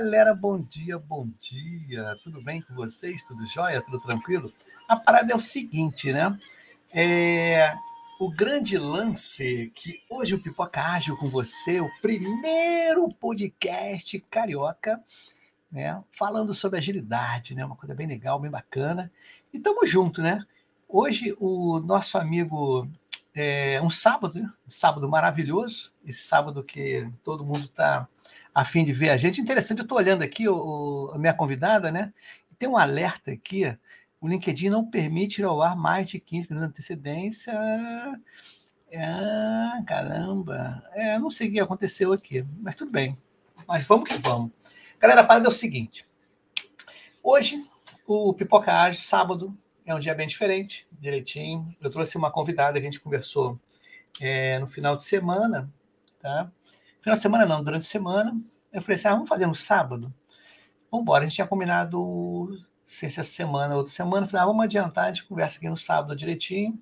galera, bom dia, bom dia. Tudo bem com vocês? Tudo jóia? Tudo tranquilo? A parada é o seguinte, né? É, o grande lance que hoje o Pipoca Ágil com você, o primeiro podcast carioca, né? Falando sobre agilidade, né? Uma coisa bem legal, bem bacana. E tamo junto, né? Hoje o nosso amigo é um sábado, né? um sábado maravilhoso, esse sábado que todo mundo está a fim de ver a gente. Interessante, eu estou olhando aqui o, a minha convidada, né? Tem um alerta aqui. O LinkedIn não permite ir ao ar mais de 15 minutos de antecedência. Ah, caramba. É, não sei o que aconteceu aqui, mas tudo bem. Mas vamos que vamos. Galera, a parada é o seguinte. Hoje, o Pipoca Age, sábado, é um dia bem diferente, direitinho. Eu trouxe uma convidada que a gente conversou é, no final de semana, tá? Final de semana não, durante a semana. Eu falei assim: ah, vamos fazer no sábado? Vamos embora. A gente tinha combinado, sei se essa semana ou outra semana. Eu falei: ah, vamos adiantar, a gente conversa aqui no sábado direitinho.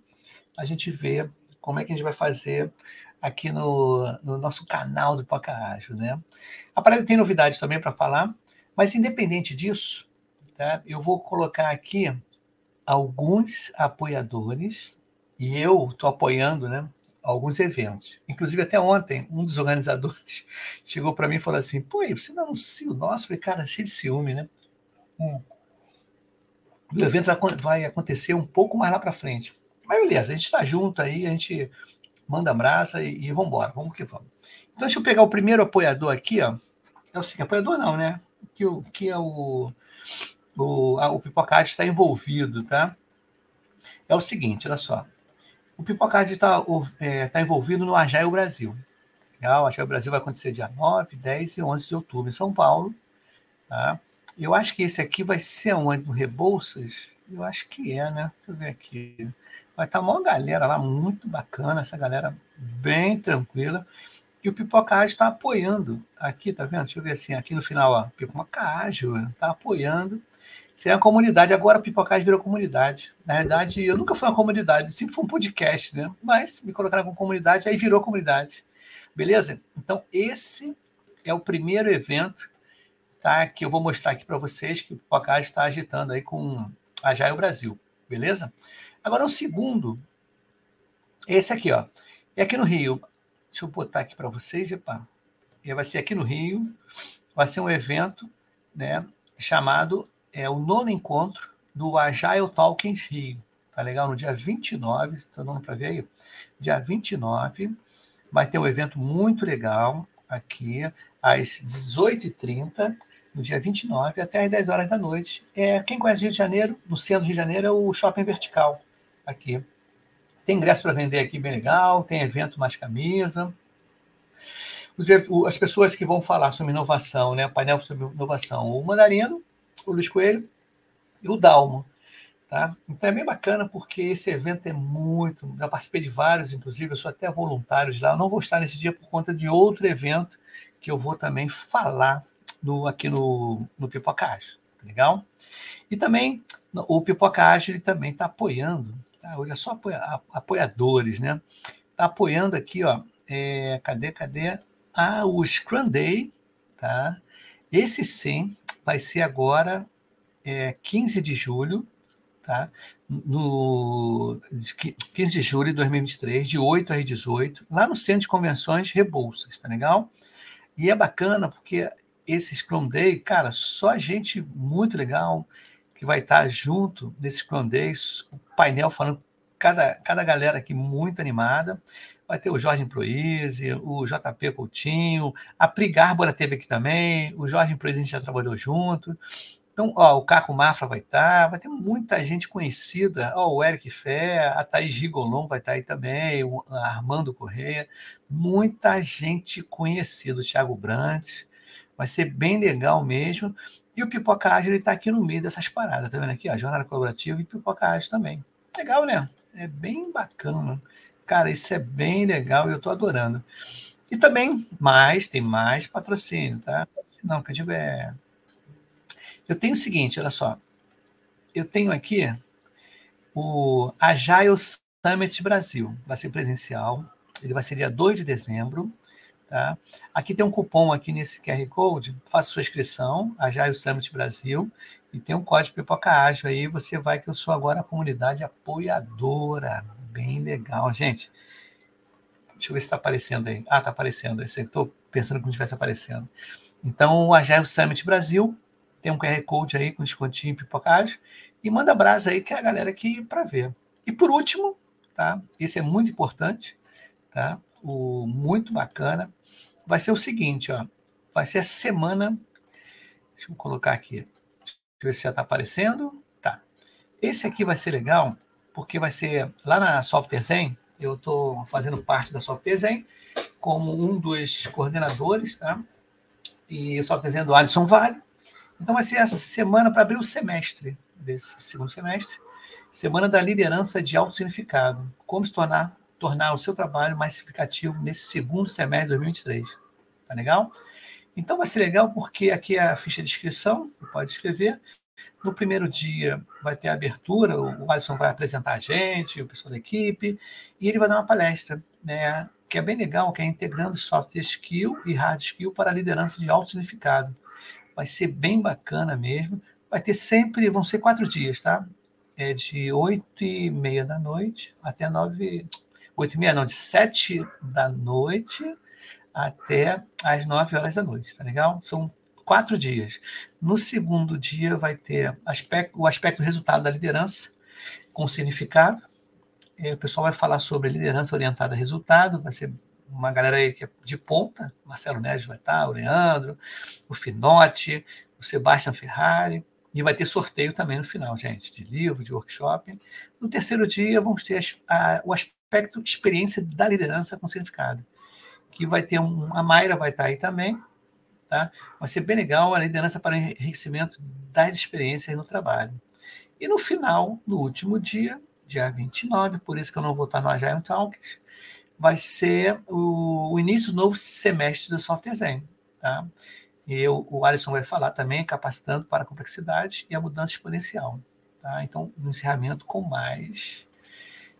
A gente vê como é que a gente vai fazer aqui no, no nosso canal do Ágil, né? A parada tem novidades também para falar, mas independente disso, tá? Eu vou colocar aqui alguns apoiadores e eu estou apoiando, né? Alguns eventos. Inclusive, até ontem, um dos organizadores chegou para mim e falou assim: pô, você não anuncia o nosso? Eu falei, cara, cheio de ciúme, né? Hum. O evento vai, vai acontecer um pouco mais lá para frente. Mas beleza, a gente está junto aí, a gente manda abraça e, e vamos embora, vamos que vamos. Então, deixa eu pegar o primeiro apoiador aqui, ó. É o seguinte, apoiador não, né? Que, o, que é o, o, o Pipocate está envolvido, tá? É o seguinte, olha só. O Pipocard está é, tá envolvido no Agile Brasil. Legal? O Agile Brasil vai acontecer dia 9, 10 e 11 de outubro em São Paulo. Tá? Eu acho que esse aqui vai ser onde? No Rebouças? Eu acho que é, né? Deixa eu ver aqui. Vai estar tá uma galera lá muito bacana, essa galera bem tranquila. E o Pipocard está apoiando aqui, tá vendo? Deixa eu ver assim, aqui no final, ó. Pipocard está apoiando é uma comunidade, agora Pipocagem virou comunidade. Na realidade, eu nunca fui uma comunidade, sempre fui um podcast, né? Mas me colocaram como comunidade, aí virou comunidade. Beleza? Então, esse é o primeiro evento tá, que eu vou mostrar aqui para vocês que o Pipocagem está agitando aí com a Jaio Brasil. Beleza? Agora, o segundo, esse aqui, ó. É aqui no Rio. Deixa eu botar aqui para vocês, epa. Vai ser aqui no Rio. Vai ser um evento né, chamado é o nono encontro do Agile Talkings Rio. Tá legal? No dia 29, está dando para ver aí? Dia 29, vai ter um evento muito legal aqui, às 18h30, no dia 29, até às 10 horas da noite. É, quem conhece Rio de Janeiro, no centro do Rio de Janeiro, é o Shopping Vertical, aqui. Tem ingresso para vender aqui bem legal, tem evento mais camisa. As pessoas que vão falar sobre inovação, né? Painel sobre inovação. O Mandarino, o Luiz Coelho e o Dalmo. Tá? Então é bem bacana porque esse evento é muito. Já participei de vários, inclusive, eu sou até voluntário de lá. Eu não vou estar nesse dia por conta de outro evento que eu vou também falar no, aqui no, no Pipocage. Tá legal? E também o Pipocage ele também está apoiando. Tá? Olha só apoia, apoiadores, né? Está apoiando aqui, ó. É, cadê, cadê? Ah, o Scrum Day, tá? Esse sim vai ser agora é, 15 de julho, tá? No 15 de julho de 2023, de 8 às 18, lá no Centro de Convenções Rebouças, tá legal? E é bacana porque esse Scrum Day, cara, só gente muito legal que vai estar junto nesse Scrum Day, o painel falando cada, cada galera aqui muito animada. Vai ter o Jorge Proise, o JP Coutinho, a Pri Garbora teve aqui também, o Jorge Proise a gente já trabalhou junto. Então, ó, o Caco Mafra vai estar, vai ter muita gente conhecida, ó, o Eric Fé, a Thaís Rigolon vai estar aí também, o Armando Correia, muita gente conhecida, o Thiago Brandt, vai ser bem legal mesmo. E o Pipoca Ágil está aqui no meio dessas paradas, tá vendo aqui? A Jornada Colaborativa e Pipoca Ágil também. Legal, né? É bem bacana. Cara, isso é bem legal e eu estou adorando. E também, mais, tem mais patrocínio, tá? Não, que eu digo é. Eu tenho o seguinte, olha só. Eu tenho aqui o Agile Summit Brasil. Vai ser presencial. Ele vai ser dia 2 de dezembro, Tá? Aqui tem um cupom aqui nesse QR Code, faça sua inscrição, Agile Summit Brasil, e tem um código Pipoca Ágil aí, você vai que eu sou agora a comunidade apoiadora. Bem legal, gente. Deixa eu ver se está aparecendo aí. Ah, está aparecendo. Estou pensando que não estivesse aparecendo. Então, o Agile Summit Brasil tem um QR Code aí com descontinho Pipoca Ágil, e manda brasa aí que é a galera aqui para ver. E por último, tá? Esse é muito importante, tá? O muito bacana vai ser o seguinte, ó. Vai ser a semana. Deixa eu colocar aqui. Deixa eu ver se já está aparecendo. Tá. Esse aqui vai ser legal, porque vai ser lá na Software Zen. Eu estou fazendo parte da Software Zen como um dos coordenadores, tá? E Software Zen do Alisson Vale. Então vai ser a semana para abrir o semestre desse segundo semestre. Semana da liderança de alto significado. Como se tornar tornar o seu trabalho mais significativo nesse segundo semestre de 2023. Tá legal? Então vai ser legal porque aqui é a ficha de inscrição, pode escrever. No primeiro dia vai ter a abertura, o Alisson vai apresentar a gente, o pessoal da equipe, e ele vai dar uma palestra, né, que é bem legal, que é integrando soft skill e hard skill para a liderança de alto significado. Vai ser bem bacana mesmo. Vai ter sempre, vão ser quatro dias, tá? É de oito e meia da noite até nove, oito e meia não, de sete da noite até as nove horas da noite, tá legal? São quatro dias. No segundo dia vai ter aspecto, o aspecto resultado da liderança com significado. É, o pessoal vai falar sobre liderança orientada a resultado, vai ser uma galera aí que é de ponta, Marcelo Neves vai estar, o Leandro, o Finotti, o Sebastian Ferrari, e vai ter sorteio também no final, gente, de livro, de workshop. No terceiro dia, vamos ter a, o aspecto experiência da liderança com significado, que vai ter um, a Mayra vai estar aí também, tá? Vai ser bem legal a liderança para enriquecimento das experiências no trabalho. E no final, no último dia, dia 29, por isso que eu não vou estar no Agile Talks, vai ser o, o início do novo semestre do Software Zen, tá? E eu, o Alisson vai falar também, capacitando para a complexidade e a mudança exponencial. Tá? Então, no encerramento com mais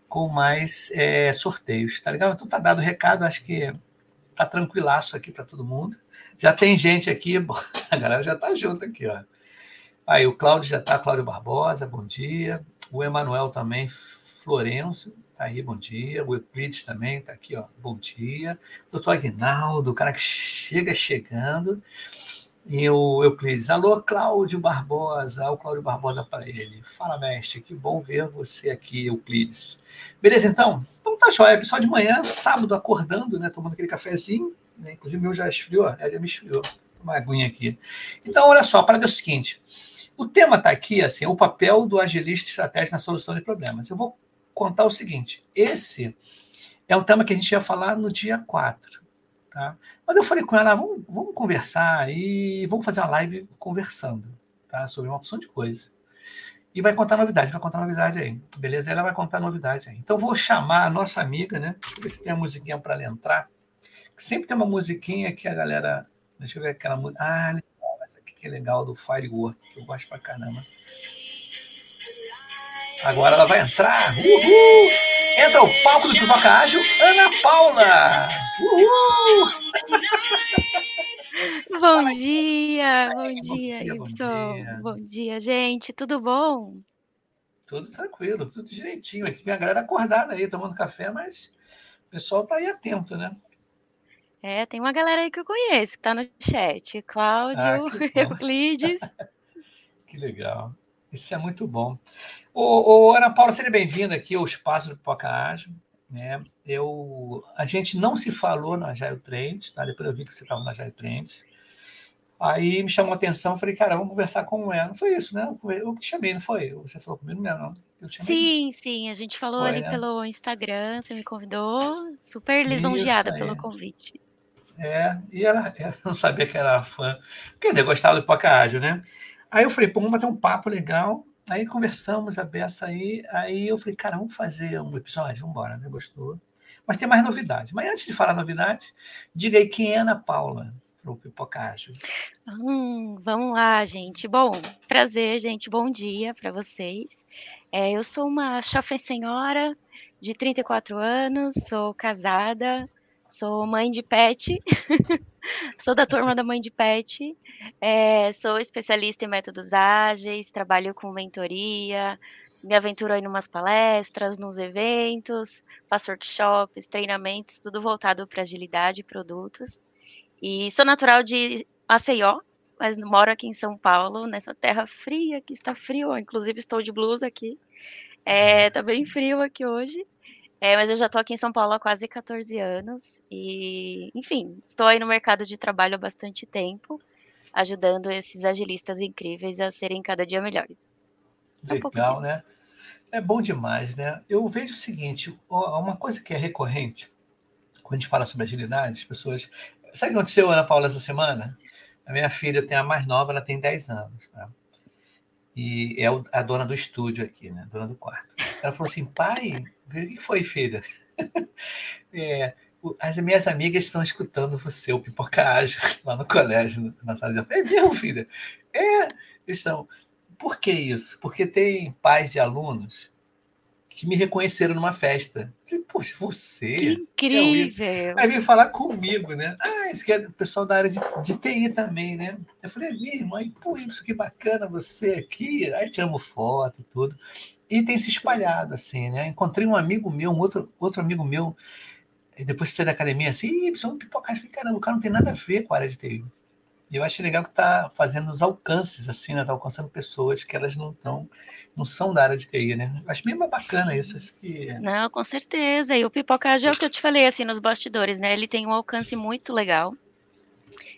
com mais é, sorteios, tá legal? Então tá dado o recado, acho que tá tranquilaço aqui para todo mundo. Já tem gente aqui, a galera já tá junto aqui, ó. Aí o Cláudio já tá, Cláudio Barbosa, bom dia. O Emanuel também, Florencio, tá aí, bom dia. O Euclides também tá aqui, ó, bom dia. Doutor Aguinaldo, o cara que chega chegando. E o Euclides, alô, Cláudio Barbosa, o Cláudio Barbosa para ele. Fala, mestre, que bom ver você aqui, Euclides. Beleza, então? Então tá jóia, só de manhã, sábado, acordando, né, tomando aquele cafezinho, né, inclusive meu já esfriou, é, já me esfriou, uma aguinha aqui. Então, olha só, para é o seguinte, o tema está aqui, assim, o papel do agilista estratégico na solução de problemas. Eu vou contar o seguinte, esse é um tema que a gente ia falar no dia 4, Tá? Mas eu falei com ela, vamos, vamos conversar e vamos fazer uma live conversando tá? sobre uma opção de coisa. E vai contar novidade, vai contar novidade aí. Beleza? Ela vai contar novidade aí. Então vou chamar a nossa amiga, né? Deixa eu ver se tem a musiquinha para ela entrar. Sempre tem uma musiquinha que a galera. Deixa eu ver aquela música. Ah, legal. Essa aqui que é legal do Firework, que eu gosto pra caramba. Agora ela vai entrar. Uhul! Entra o palco do Pipoca Ágil, Ana Paula! Uhul! Bom dia, bom dia, Ibson. Bom dia, gente. Tudo bom? Tudo tranquilo, tudo direitinho. Aqui tem a galera acordada aí, tomando café, mas o pessoal tá aí atento, né? É, tem uma galera aí que eu conheço, que tá no chat. Cláudio, ah, Euclides. que legal. Isso é muito bom. Ô, ô Ana Paula, seja bem-vinda aqui ao Espaço do Pipoca Ágil. Né? Eu, a gente não se falou na Agile Trends, tá? depois eu vi que você estava na Agile Trends. Aí me chamou a atenção, falei, cara, vamos conversar com ela. Não foi isso, né? Eu te chamei, não foi? Você falou comigo mesmo, não? Sim, sim, a gente falou foi, ali né? pelo Instagram, você me convidou, super lisonjeada pelo convite. É, e ela, ela, não sabia que era fã, quer dizer, gostava do Pipoca Ágil, né? Aí eu falei, pô, vamos bater um papo legal. Aí conversamos a beça aí. Aí eu falei, cara, vamos fazer um episódio, vamos embora, né? Gostou? Mas tem mais novidade. Mas antes de falar novidade, diga aí quem é Ana Paula para o. Hum, vamos lá, gente. Bom, prazer, gente. Bom dia para vocês. É, eu sou uma jovem senhora de 34 anos, sou casada Sou mãe de pet, sou da turma da mãe de pet, é, sou especialista em métodos ágeis, trabalho com mentoria, me aventuro aí umas palestras, nos eventos, faço workshops, treinamentos, tudo voltado para agilidade e produtos. E sou natural de Maceió, mas moro aqui em São Paulo, nessa terra fria, que está frio, inclusive estou de blusa aqui. É, tá bem frio aqui hoje. É, mas eu já estou aqui em São Paulo há quase 14 anos e, enfim, estou aí no mercado de trabalho há bastante tempo, ajudando esses agilistas incríveis a serem cada dia melhores. É Legal, um né? É bom demais, né? Eu vejo o seguinte, uma coisa que é recorrente quando a gente fala sobre agilidade, as pessoas. Sabe o que aconteceu, Ana Paula, essa semana? A minha filha tem a mais nova, ela tem 10 anos, tá? E é a dona do estúdio aqui, né? Dona do quarto. Ela falou assim: pai, o que foi, filha? É, as minhas amigas estão escutando você, o Pipocagem, lá no colégio, na sala de aula. É mesmo, filha? É, estão. Por que isso? Porque tem pais de alunos que me reconheceram numa festa. Falei, poxa, você. Incrível! Aí veio falar comigo, né? Ah, isso que é o pessoal da área de, de TI também, né? Eu falei, é mesmo, aí, pô, isso que bacana você aqui. Aí tiramos foto e tudo. E tem se espalhado, assim, né? Encontrei um amigo meu, um outro, outro amigo meu, depois de sair da academia, assim, precisa um. Falei, caramba, o cara não tem nada a ver com a área de TI. E eu acho legal que está fazendo os alcances, assim, né? Está alcançando pessoas que elas não estão, não são da área de TI, né? Acho bem bacana isso. Acho que... Não, com certeza. E o Pipocagem é o que eu te falei, assim, nos bastidores, né? Ele tem um alcance muito legal.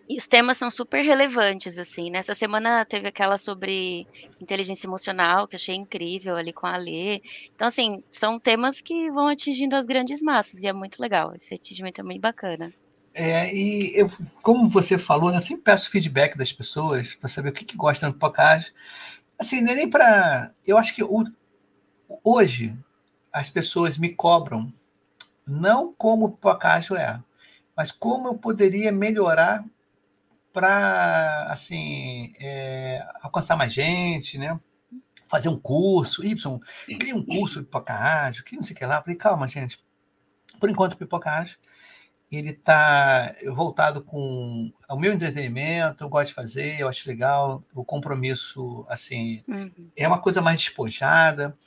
E os temas são super relevantes, assim. Nessa semana teve aquela sobre inteligência emocional, que eu achei incrível ali com a Alê. Então, assim, são temas que vão atingindo as grandes massas, e é muito legal. Esse atingimento é muito bacana. É, e eu, como você falou, né, eu sempre peço feedback das pessoas para saber o que, que gostam do podcast. Assim, é nem para. Eu acho que o, hoje as pessoas me cobram, não como o podcast é, mas como eu poderia melhorar para assim é, alcançar mais gente, né? Fazer um curso, Y, cria um curso de pipoca ágil, que não sei o que lá. falei, calma, gente. Por enquanto, pipoca ágil ele está voltado com o meu entretenimento, eu gosto de fazer, eu acho legal, o compromisso, assim, uhum. é uma coisa mais despojada.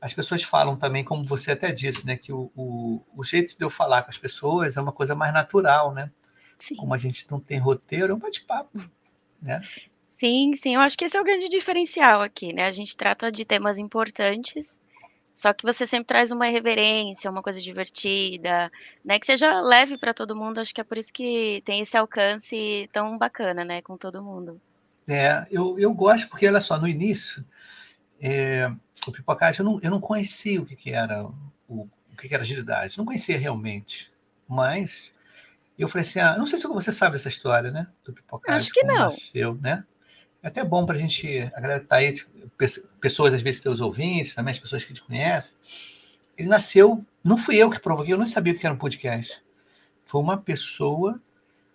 As pessoas falam também, como você até disse, né, que o, o, o jeito de eu falar com as pessoas é uma coisa mais natural, né? Sim. Como a gente não tem roteiro, é um bate-papo, né? Sim, sim, eu acho que esse é o grande diferencial aqui, né? A gente trata de temas importantes, só que você sempre traz uma reverência, uma coisa divertida, né? Que seja leve para todo mundo. Acho que é por isso que tem esse alcance tão bacana, né? Com todo mundo. É, eu, eu gosto, porque olha só, no início, é, o Pipocast, eu não, eu não conhecia o que, que era o, o que, que era agilidade, não conhecia realmente. Mas eu falei assim: ah, não sei se você sabe dessa história, né? Do Pipocast. Acho que não. Nasceu, né? É até bom para a gente, a galera está aí, pessoas, às vezes, teus ouvintes, também as pessoas que te conhecem. Ele nasceu, não fui eu que provoquei, eu não sabia o que era um podcast. Foi uma pessoa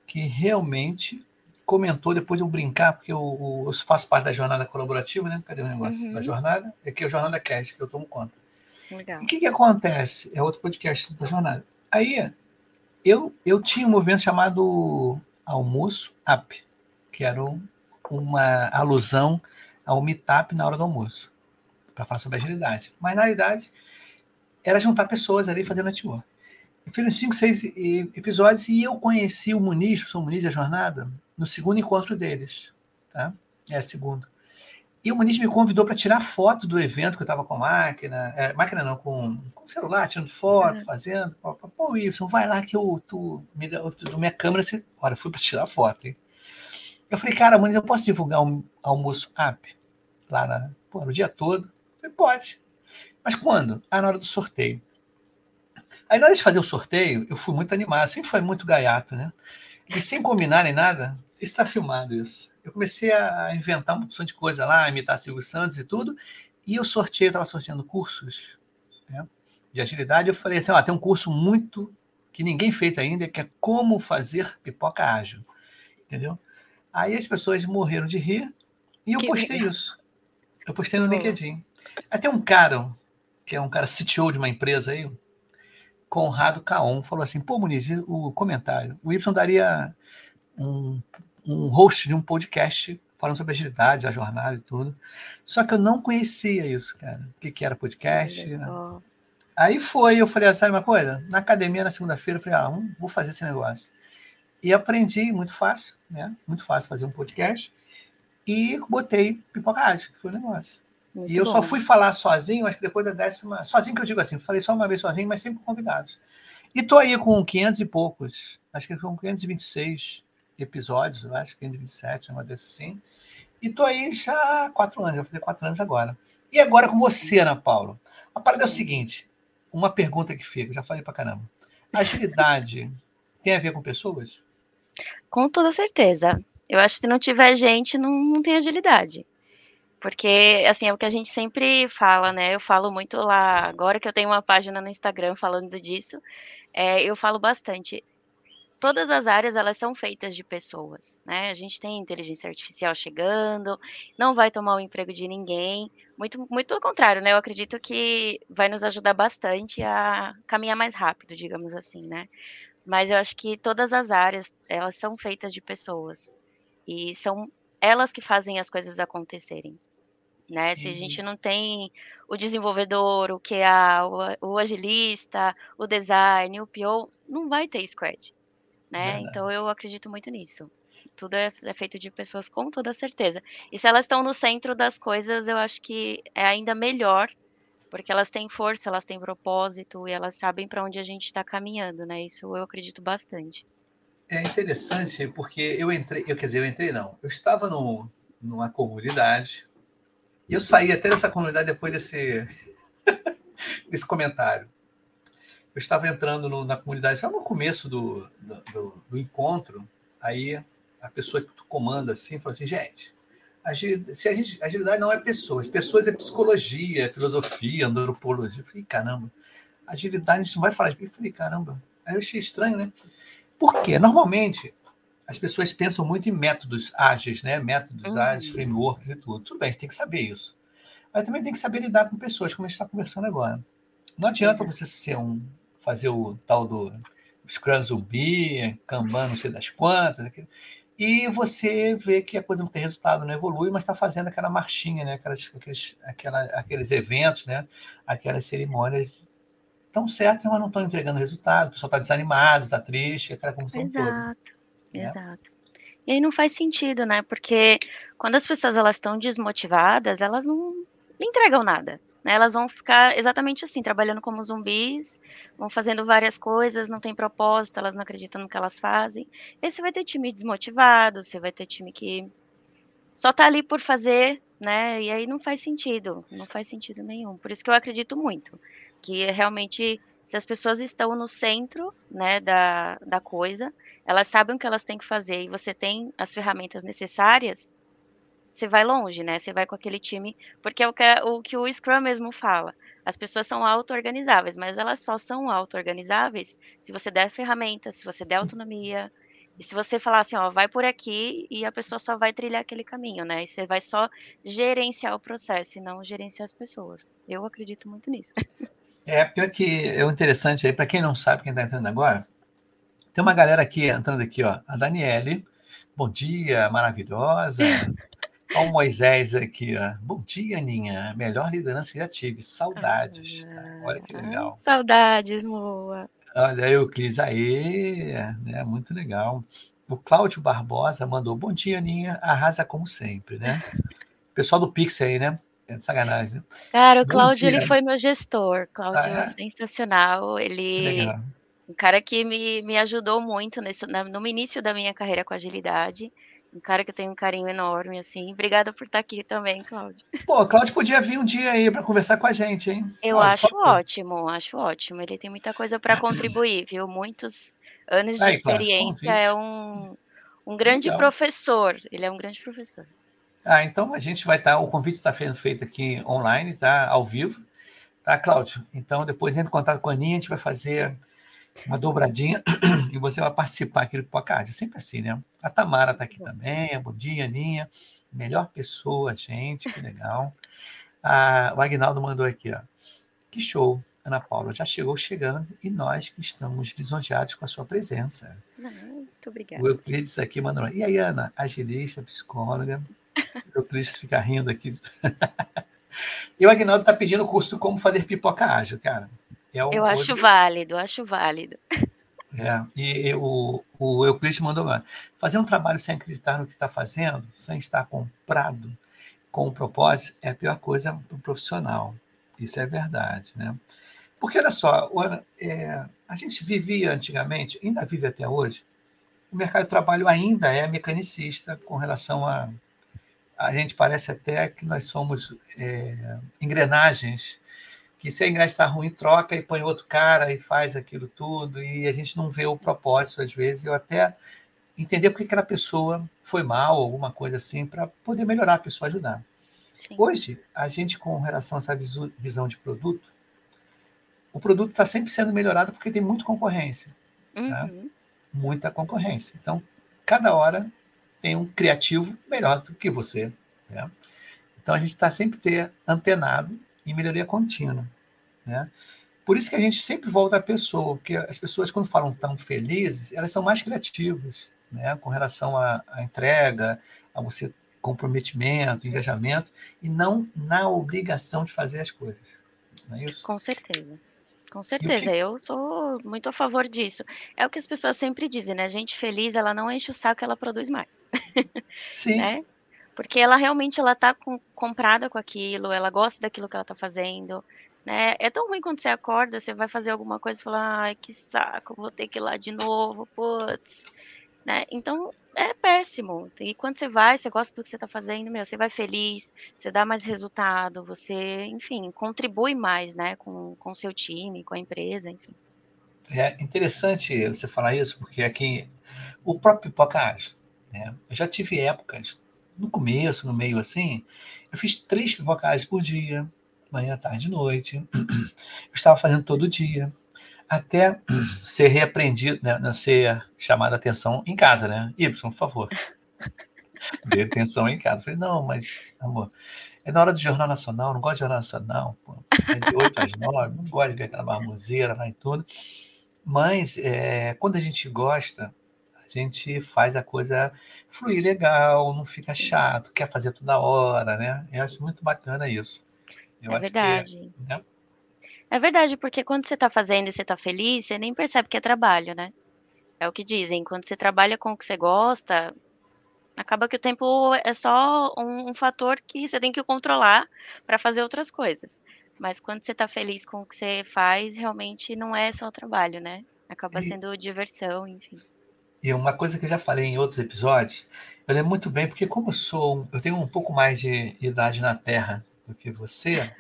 que realmente comentou depois de eu brincar, porque eu, eu, faço parte da jornada colaborativa, né? Cadê o negócio uhum. da jornada? Aqui é a Jornada Cast, que eu tomo conta. Legal. o que, que acontece? É outro podcast da jornada. Aí, eu, eu tinha um movimento chamado Almoço Up, que era um uma alusão ao meetup na hora do almoço, para falar sobre agilidade. Mas, na realidade, era juntar pessoas ali fazendo network. Eu fiz uns 5, 6 episódios e eu conheci o Muniz, o Muniz da jornada, no segundo encontro deles. Tá? É, segundo. E o Muniz me convidou para tirar foto do evento que eu estava com a máquina, é, máquina não, com, com celular, tirando foto, uhum. fazendo. Pô, pô, Wilson, vai lá que eu, tu, me dá, tu, minha câmera, você, olha, fui para tirar foto. Hein? Eu falei, cara, Muniz, eu posso divulgar um almoço app lá na, pô, o dia todo? Eu falei, pode. Mas quando? Ah, na hora do sorteio. Aí na hora de fazer o sorteio, eu fui muito animado, sempre foi muito gaiato, né? E sem combinar nem nada, está filmado isso. Eu comecei a inventar uma opção de coisa lá, imitar Silvio Santos e tudo, e eu sorteio, estava sorteando cursos né, de agilidade. Eu falei assim: ó, tem um curso muito que ninguém fez ainda, que é como fazer pipoca ágil. Entendeu? Aí as pessoas morreram de rir e eu que postei legal. isso. Eu postei no oh. LinkedIn. Até um cara, que é um cara CTO de uma empresa aí, Conrado Caon falou assim: pô, Muniz, o comentário. O Y daria um, um host de um podcast falando sobre agilidade, a jornada e tudo. Só que eu não conhecia isso, cara. O que, que era podcast. Né? Aí foi, eu falei, ah, sabe uma coisa? Na academia, na segunda-feira, eu falei, ah, vou fazer esse negócio. E aprendi muito fácil, né? Muito fácil fazer um podcast. E botei Pipoca Rádio, que foi o negócio. Muito e eu bom. só fui falar sozinho, acho que depois da décima. Sozinho que eu digo assim, falei só uma vez sozinho, mas sempre com convidados. E tô aí com 500 e poucos, acho que com 526 episódios, eu acho, 527, uma dessas assim. E tô aí já há quatro anos, eu falei quatro anos agora. E agora com você, Ana Paula. A parada é o seguinte: uma pergunta que fica, já falei pra caramba. Agilidade tem a ver com pessoas? Com toda certeza. Eu acho que se não tiver gente, não, não tem agilidade. Porque, assim, é o que a gente sempre fala, né? Eu falo muito lá, agora que eu tenho uma página no Instagram falando disso, é, eu falo bastante. Todas as áreas, elas são feitas de pessoas, né? A gente tem inteligência artificial chegando, não vai tomar o emprego de ninguém, muito, muito pelo contrário, né? Eu acredito que vai nos ajudar bastante a caminhar mais rápido, digamos assim, né? Mas eu acho que todas as áreas, elas são feitas de pessoas. E são elas que fazem as coisas acontecerem né? Se a gente não tem o desenvolvedor, o QA, o, o agilista, o design, o PO, não vai ter squad, né? Verdade. Então eu acredito muito nisso. Tudo é, é, feito de pessoas com toda certeza. E se elas estão no centro das coisas, eu acho que é ainda melhor, porque elas têm força, elas têm propósito e elas sabem para onde a gente está caminhando, né? Isso eu acredito bastante. É interessante porque eu entrei, eu quer dizer, eu entrei não, eu estava no, numa comunidade e eu saí até dessa comunidade depois desse, desse comentário. Eu estava entrando no, na comunidade, sabe no começo do, do, do, encontro, aí a pessoa que tu comanda assim, falou assim, gente, agilidade, se a gente, agilidade não é pessoas, pessoas é psicologia, é filosofia, antropologia. Eu falei, caramba, agilidade a gente não vai falar de mim. Eu falei, caramba, aí eu achei estranho, né? Por quê? Normalmente, as pessoas pensam muito em métodos ágeis, né? Métodos uhum. ágeis, frameworks e tudo. Tudo bem, a gente tem que saber isso. Mas também tem que saber lidar com pessoas, como a gente está conversando agora. Não adianta você ser um, fazer o tal do Scrum zumbi, Kanban, não sei das quantas, aquilo, e você vê que a coisa não tem resultado, não evolui, mas está fazendo aquela marchinha, né? Aquelas, aqueles, aquela, aqueles eventos, né? aquelas cerimônias estão certas, mas não estão entregando resultado, o pessoal está desanimado, está triste, aquela confusão Exato. toda. Né? Exato. E aí não faz sentido, né? Porque quando as pessoas elas estão desmotivadas, elas não entregam nada. Né? Elas vão ficar exatamente assim, trabalhando como zumbis, vão fazendo várias coisas, não tem propósito, elas não acreditam no que elas fazem. E você vai ter time desmotivado, você vai ter time que só tá ali por fazer, né? E aí não faz sentido, não faz sentido nenhum. Por isso que eu acredito muito que realmente se as pessoas estão no centro, né, da, da coisa, elas sabem o que elas têm que fazer e você tem as ferramentas necessárias, você vai longe, né? Você vai com aquele time, porque é o que, o, que o Scrum mesmo fala. As pessoas são auto-organizáveis, mas elas só são auto-organizáveis se você der ferramentas, se você der autonomia, e se você falar assim, ó, vai por aqui e a pessoa só vai trilhar aquele caminho, né? E você vai só gerenciar o processo e não gerenciar as pessoas. Eu acredito muito nisso. É, pior que é interessante aí, para quem não sabe, quem está entrando agora, tem uma galera aqui entrando aqui, ó. A Daniele, bom dia, maravilhosa. Olha o Moisés aqui, ó. Bom dia, Aninha. Melhor liderança que já tive. Saudades. Tá? Olha que legal. Saudades, Moa. Olha, Euclides, aê, né? Muito legal. O Cláudio Barbosa mandou, bom dia, Aninha. Arrasa como sempre, né? Pessoal do Pix aí, né? É de sacanagem, né? Cara, o Cláudio, ele foi meu gestor. Cláudio ah, é? sensacional. Ele um cara que me, me ajudou muito nesse, no início da minha carreira com agilidade. Um cara que eu tenho um carinho enorme, assim. Obrigada por estar aqui também, Cláudio. Pô, Cláudio podia vir um dia aí para conversar com a gente, hein? Eu Cláudio, acho ótimo, acho ótimo. Ele tem muita coisa para contribuir, viu? Muitos anos de aí, experiência. Cláudio, é um, um grande Legal. professor. Ele é um grande professor. Ah, então a gente vai estar. Tá, o convite está sendo feito aqui online, tá? Ao vivo. Tá, Cláudio? Então depois entre em contato com a Aninha, a gente vai fazer uma dobradinha e você vai participar aqui do podcast. É sempre assim, né? A Tamara está aqui também. Bom dia, Aninha. Melhor pessoa, gente, que legal. Ah, o Agnaldo mandou aqui, ó. Que show. Ana Paula já chegou chegando e nós que estamos lisonjeados com a sua presença. Muito obrigada. O Euclides aqui mandou. E aí, Ana, agilista, psicóloga. O Euclides fica rindo aqui. e o Agnaldo está pedindo o curso Como Fazer Pipoca Ágil, cara. É um, Eu acho hoje... válido, acho válido. É, e, e o, o Euclides mandou lá. Fazer um trabalho sem acreditar no que está fazendo, sem estar comprado com um propósito, é a pior coisa para o profissional. Isso é verdade, né? Porque, olha só, é, a gente vivia antigamente, ainda vive até hoje, o mercado de trabalho ainda é mecanicista com relação a. A gente parece até que nós somos é, engrenagens, que se a engrenagem está ruim, troca e põe outro cara e faz aquilo tudo, e a gente não vê o propósito, às vezes, eu até entender porque aquela pessoa foi mal, alguma coisa assim, para poder melhorar a pessoa, ajudar. Sim. Hoje, a gente, com relação a essa visão de produto, o produto está sempre sendo melhorado porque tem muita concorrência. Né? Uhum. Né? Muita concorrência. Então, cada hora tem um criativo melhor do que você. Né? Então, a gente está sempre ter antenado em melhoria contínua. Né? Por isso que a gente sempre volta à pessoa, porque as pessoas, quando falam tão felizes, elas são mais criativas, né? com relação à, à entrega, a você comprometimento, engajamento, e não na obrigação de fazer as coisas. Não é isso? Com certeza. Com certeza, eu sou muito a favor disso. É o que as pessoas sempre dizem, né? Gente feliz, ela não enche o saco, ela produz mais. Sim. né? Porque ela realmente ela tá com, comprada com aquilo, ela gosta daquilo que ela tá fazendo, né? É tão ruim quando você acorda, você vai fazer alguma coisa e fala, ai, que saco, vou ter que ir lá de novo, putz. Né? Então, é péssimo. E quando você vai, você gosta do que você está fazendo, meu, você vai feliz, você dá mais resultado, você, enfim, contribui mais, né, com o seu time, com a empresa, enfim. É interessante você falar isso, porque aqui o próprio pipocagem, né? Eu já tive épocas, no começo, no meio assim, eu fiz três pipocagens por dia, manhã, tarde e noite. Eu estava fazendo todo dia até ser repreendido, né, ser chamado a atenção em casa, né? Y, por favor. Dê atenção em casa. Falei, não, mas, amor, é na hora do Jornal Nacional, não gosto de Jornal Nacional, pô. É de 8 às 9, não gosto de ver aquela marmoseira lá e tudo. Mas, é, quando a gente gosta, gente faz a coisa fluir legal, não fica chato, quer fazer toda hora, né? Eu acho muito bacana isso. Eu é verdade. Que, né? É verdade, porque quando você está fazendo e você está feliz, você nem percebe que é trabalho, né? É o que dizem, quando você trabalha com o que você gosta, acaba que o tempo é só um, um fator que você tem que controlar para fazer outras coisas. Mas quando você está feliz com o que você faz, realmente não é só trabalho, né? Acaba sendo diversão, enfim. E uma coisa que eu já falei em outros episódios, eu lembro muito bem, porque como eu sou, eu tenho um pouco mais de idade na Terra do que você,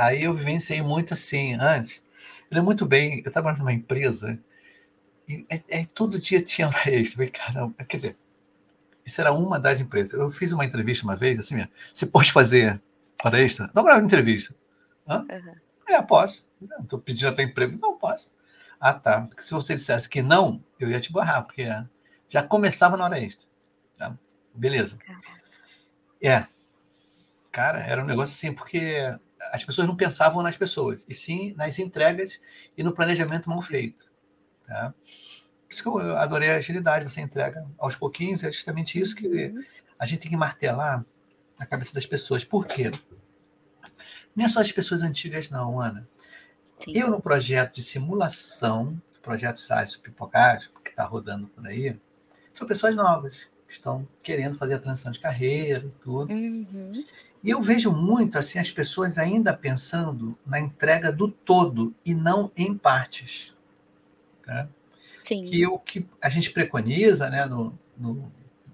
Aí eu vivenciei muito assim antes. Eu lembro muito bem, eu trabalhava numa empresa e é, é, todo dia tinha hora extra. Falei, caramba, quer dizer, isso era uma das empresas. Eu fiz uma entrevista uma vez, assim mesmo. Você pode fazer hora extra? Não grava entrevista. Hã? Uhum. É, posso. Estou pedindo até emprego. Não, posso. Ah, tá. Porque se você dissesse que não, eu ia te barrar, porque já começava na hora extra. Tá? Beleza. É. Cara, era um negócio assim, porque as pessoas não pensavam nas pessoas, e sim nas entregas e no planejamento mal feito. Tá? Por isso que eu adorei a agilidade, você entrega aos pouquinhos, é justamente isso que uhum. a gente tem que martelar na cabeça das pessoas. Por quê? Não é só as pessoas antigas, não, Ana. Sim. Eu, no projeto de simulação, projeto SAIS Pipocagem, que está rodando por aí, são pessoas novas, que estão querendo fazer a transição de carreira e tudo. Uhum. E eu vejo muito assim as pessoas ainda pensando na entrega do todo e não em partes. Tá? Sim. Que o que a gente preconiza né, no, no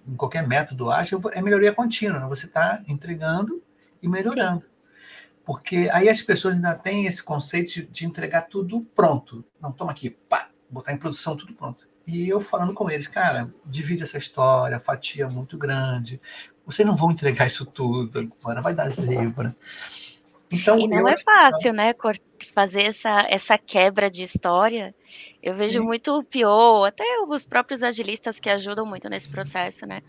em qualquer método ágil é melhoria contínua. Né? Você está entregando e melhorando. Sim. Porque aí as pessoas ainda têm esse conceito de entregar tudo pronto. Não, toma aqui, pá, botar em produção tudo pronto. E eu falando com eles, cara, divide essa história, fatia muito grande. Vocês não vão entregar isso tudo agora, vai dar zebra. Então, e não é fácil, que... né, fazer essa, essa quebra de história. Eu vejo Sim. muito pior, até os próprios agilistas que ajudam muito nesse processo, né?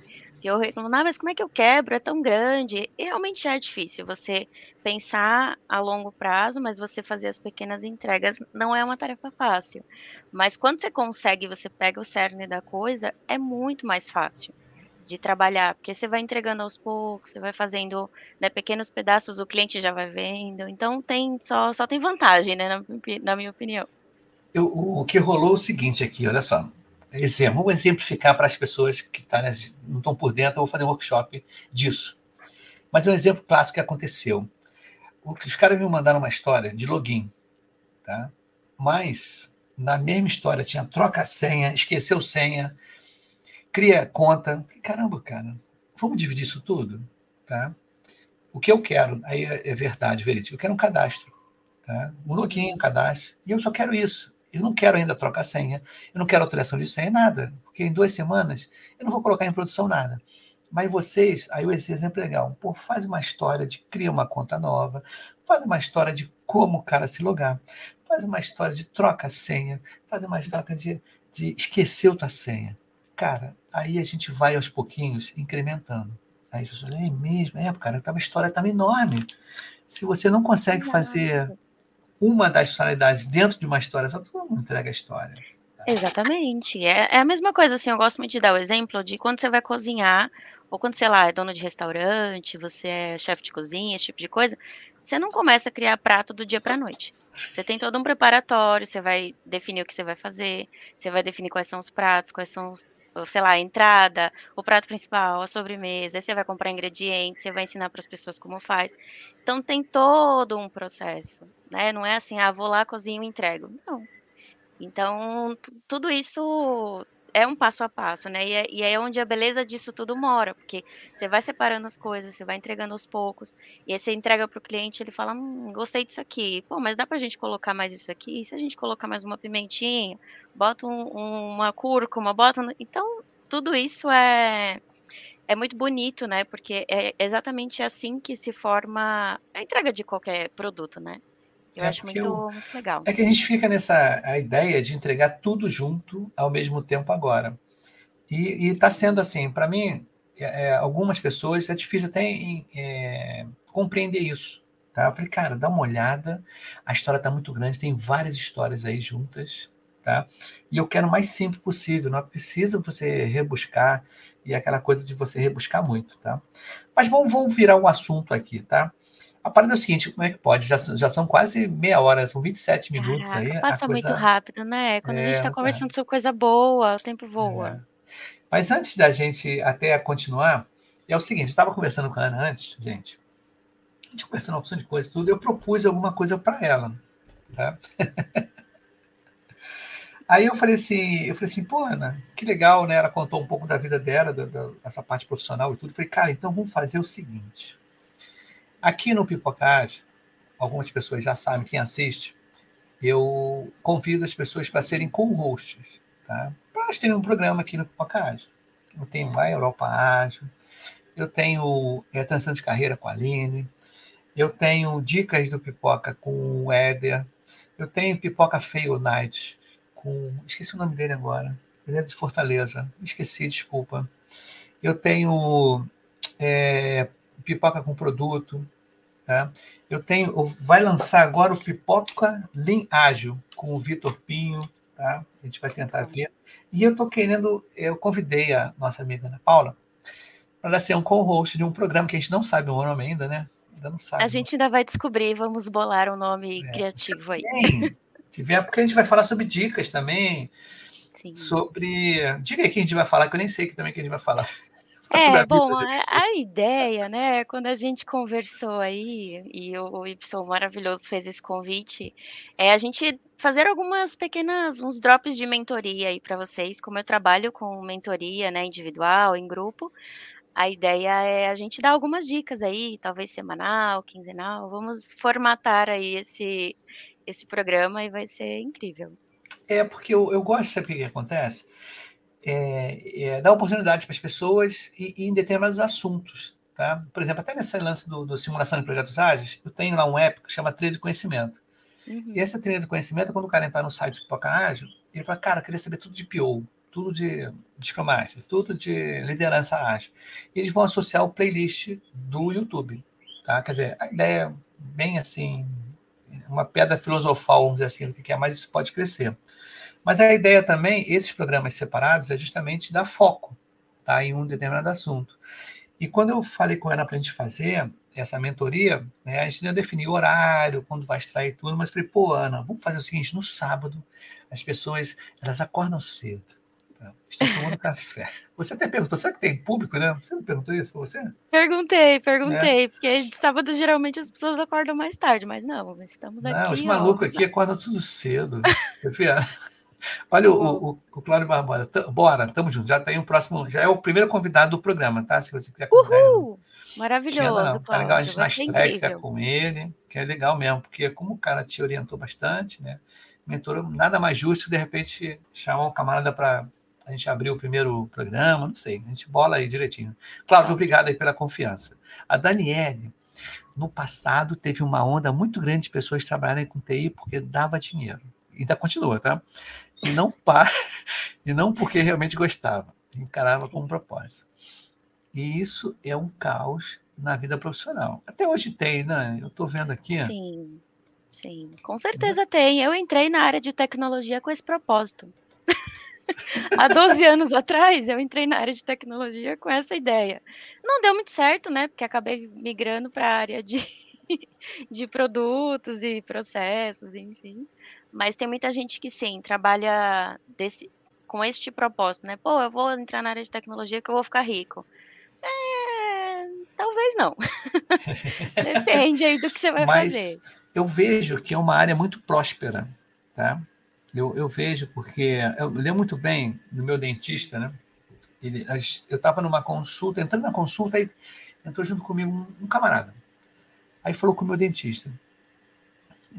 Eu reclamo, ah, mas como é que eu quebro? É tão grande. E realmente é difícil você pensar a longo prazo, mas você fazer as pequenas entregas não é uma tarefa fácil. Mas quando você consegue, você pega o cerne da coisa, é muito mais fácil de trabalhar, porque você vai entregando aos poucos, você vai fazendo né, pequenos pedaços, o cliente já vai vendo. Então tem só, só tem vantagem, né, na, na minha opinião. Eu, o, que rolou é o seguinte aqui, olha só exemplo, vou exemplificar para as pessoas que tá não estão por dentro, eu vou fazer um workshop disso. Mas é um exemplo clássico que aconteceu. Os caras me mandaram uma história de login, tá? Mas na mesma história tinha troca senha, esqueceu senha, cria conta. Caramba, cara, vamos dividir isso tudo, tá? O que eu quero, aí é, é verdade, verídico, eu quero um cadastro, tá? Um login, um cadastro, e eu só quero isso. Eu não quero ainda trocar senha, eu não quero alteração de senha, nada, porque em duas semanas eu não vou colocar em produção nada. Mas vocês, aí esse exemplo é legal, pô, faz uma história de cria uma conta nova, faz uma história de como o cara se logar, faz uma história de troca senha, faz uma história de, de esquecer tua senha. Cara, aí a gente vai aos pouquinhos incrementando. Aí as pessoas, é mesmo, é, cara, a história estava enorme. Se você não consegue fazer uma das funcionalidades dentro de uma história só, todo mundo entrega a história. Exatamente. É, é, a mesma coisa, assim, eu gosto muito de dar o exemplo de quando você vai cozinhar, ou quando, sei lá, é dono de restaurante, você é chefe de cozinha, esse tipo de coisa, você não começa a criar prato do dia para a noite. Você tem todo um preparatório, você vai definir o que você vai fazer, você vai definir quais são os pratos, quais são os sei lá, a entrada, o prato principal, a sobremesa, aí você vai comprar ingredientes, você vai ensinar para as pessoas como faz. Então tem todo um processo, né? Não é assim, ah, vou lá, cozinho e entrego. Não. Então, tudo isso é um passo a passo, né? E é, e é, onde a beleza disso tudo mora, porque você vai separando as coisas, você vai entregando aos poucos, e aí você entrega para o cliente, ele fala, hum, gostei disso aqui, pô, mas dá para a gente colocar mais isso aqui? E se a gente colocar mais uma pimentinha, bota um, uma cúrcuma, bota... Então, tudo isso é, é muito bonito, né? Porque é exatamente assim que se forma a entrega de qualquer produto, né? Eu é acho muito, eu, muito, legal. É que a gente fica nessa a ideia de entregar tudo junto ao mesmo tempo agora. E está sendo assim, para mim, é, é, algumas pessoas é difícil até é, compreender isso. Tá? Eu falei, cara, dá uma olhada, a história está muito grande, tem várias histórias aí juntas. Tá? E eu quero o mais simples possível, não precisa você rebuscar e aquela coisa de você rebuscar muito, tá? Mas vamos, vamos virar o um assunto aqui, tá? A parada é o seguinte, como é que pode? Já, já são quase meia hora, são 27 minutos Caraca, aí. Passa coisa... muito rápido, né? Quando é, a gente está conversando é. sobre coisa boa, o tempo voa. É. Mas antes da gente até continuar, é o seguinte, eu estava conversando com a Ana antes, gente. A gente conversando uma opção de coisa tudo, eu propus alguma coisa para ela. Tá? Aí eu falei assim, eu falei assim, pô, Ana, que legal, né? Ela contou um pouco da vida dela, da, da, dessa parte profissional e tudo. Eu falei, cara, então vamos fazer o seguinte. Aqui no Pipocage, algumas pessoas já sabem, quem assiste, eu convido as pessoas para serem co-hosts, tá? Para elas terem um programa aqui no Pipocage. Eu tenho lá Europa Ágil, eu tenho é, Transição de Carreira com a Aline, eu tenho Dicas do Pipoca com o Éder, eu tenho Pipoca Fail Night com... Esqueci o nome dele agora. Ele é de Fortaleza. Esqueci, desculpa. Eu tenho é, pipoca com produto. Tá? Eu tenho, vai lançar agora o Pipoca Lean Ágil com o Vitor Pinho. Tá? A gente vai tentar ver. E eu estou querendo, eu convidei a nossa amiga Ana Paula para ser um co-host de um programa que a gente não sabe o nome ainda, né? Ainda não sabe. A gente ainda vai descobrir, vamos bolar um nome é, criativo aí. Se vier, porque a gente vai falar sobre dicas também. Sim. Sobre. Diga aí que a gente vai falar, que eu nem sei que também que a gente vai falar. É, bom, a, a, ideia, né, quando a gente conversou aí, e o, o Y maravilhoso fez esse convite, é a gente fazer algumas pequenas, uns drops de mentoria aí para vocês, como eu trabalho com mentoria, né, individual, em grupo, a ideia é a gente dar algumas dicas aí, talvez semanal, quinzenal, vamos formatar aí esse, esse programa e vai ser incrível. É, porque eu, eu gosto, sabe o que, que acontece? É, é, dar oportunidade para as pessoas e, e, em determinados assuntos. Tá? Por exemplo, até nesse lance do, do, simulação de projetos ágeis, eu tenho lá um app que chama Trilha de Conhecimento. Uhum. E essa trilha de conhecimento, quando o cara entrar no site do Pipoca Ágil, ele fala, cara, eu queria saber tudo de PO. tudo de, de Scrum Master, tudo de liderança ágil. E eles vão associar o playlist do YouTube. Tá? Quer dizer, a ideia é bem assim, uma pedra filosofal, vamos dizer assim, do que é, mas isso pode crescer. Mas a ideia também, esses programas separados, é justamente dar foco tá, em um determinado assunto. E quando eu falei com ela para a gente fazer essa mentoria, né, a gente não definiu horário, quando vai extrair tudo, mas falei, pô, Ana, vamos fazer o seguinte, no sábado, as pessoas, elas acordam cedo, tá? estão tomando café. Você até perguntou, será que tem público, né? Você não perguntou isso para você? Perguntei, perguntei, é. porque sábado geralmente as pessoas acordam mais tarde, mas não, estamos aqui. Não, os malucos aqui acordam tudo cedo. Eu fui, Olha o, o, o Cláudio Barbosa. Bora, tamo junto. Já tem o próximo. Já é o primeiro convidado do programa, tá? Se você quiser convidar. Uhul! Maravilhoso. Não. Tá legal a gente nas tracks é com ele, que é legal mesmo, porque como o cara te orientou bastante, né? Mentor, nada mais justo de repente chamar um camarada para a gente abrir o primeiro programa, não sei, a gente bola aí direitinho. Cláudio, obrigado aí pela confiança. A Daniele, no passado, teve uma onda muito grande de pessoas trabalharem com TI porque dava dinheiro. Ainda continua, tá? E não para, e não porque realmente gostava, encarava como propósito. E isso é um caos na vida profissional. Até hoje tem, né? Eu estou vendo aqui. Sim, sim, com certeza tem. Eu entrei na área de tecnologia com esse propósito. Há 12 anos atrás, eu entrei na área de tecnologia com essa ideia. Não deu muito certo, né? Porque acabei migrando para a área de, de produtos e processos, enfim. Mas tem muita gente que sim, trabalha desse, com este propósito, né? Pô, eu vou entrar na área de tecnologia que eu vou ficar rico. É, talvez não. Depende aí do que você vai Mas fazer. Eu vejo que é uma área muito próspera, tá? Eu, eu vejo porque eu lembro muito bem do meu dentista, né? Ele, eu estava numa consulta, entrando na consulta, aí entrou junto comigo um, um camarada. Aí falou com o meu dentista.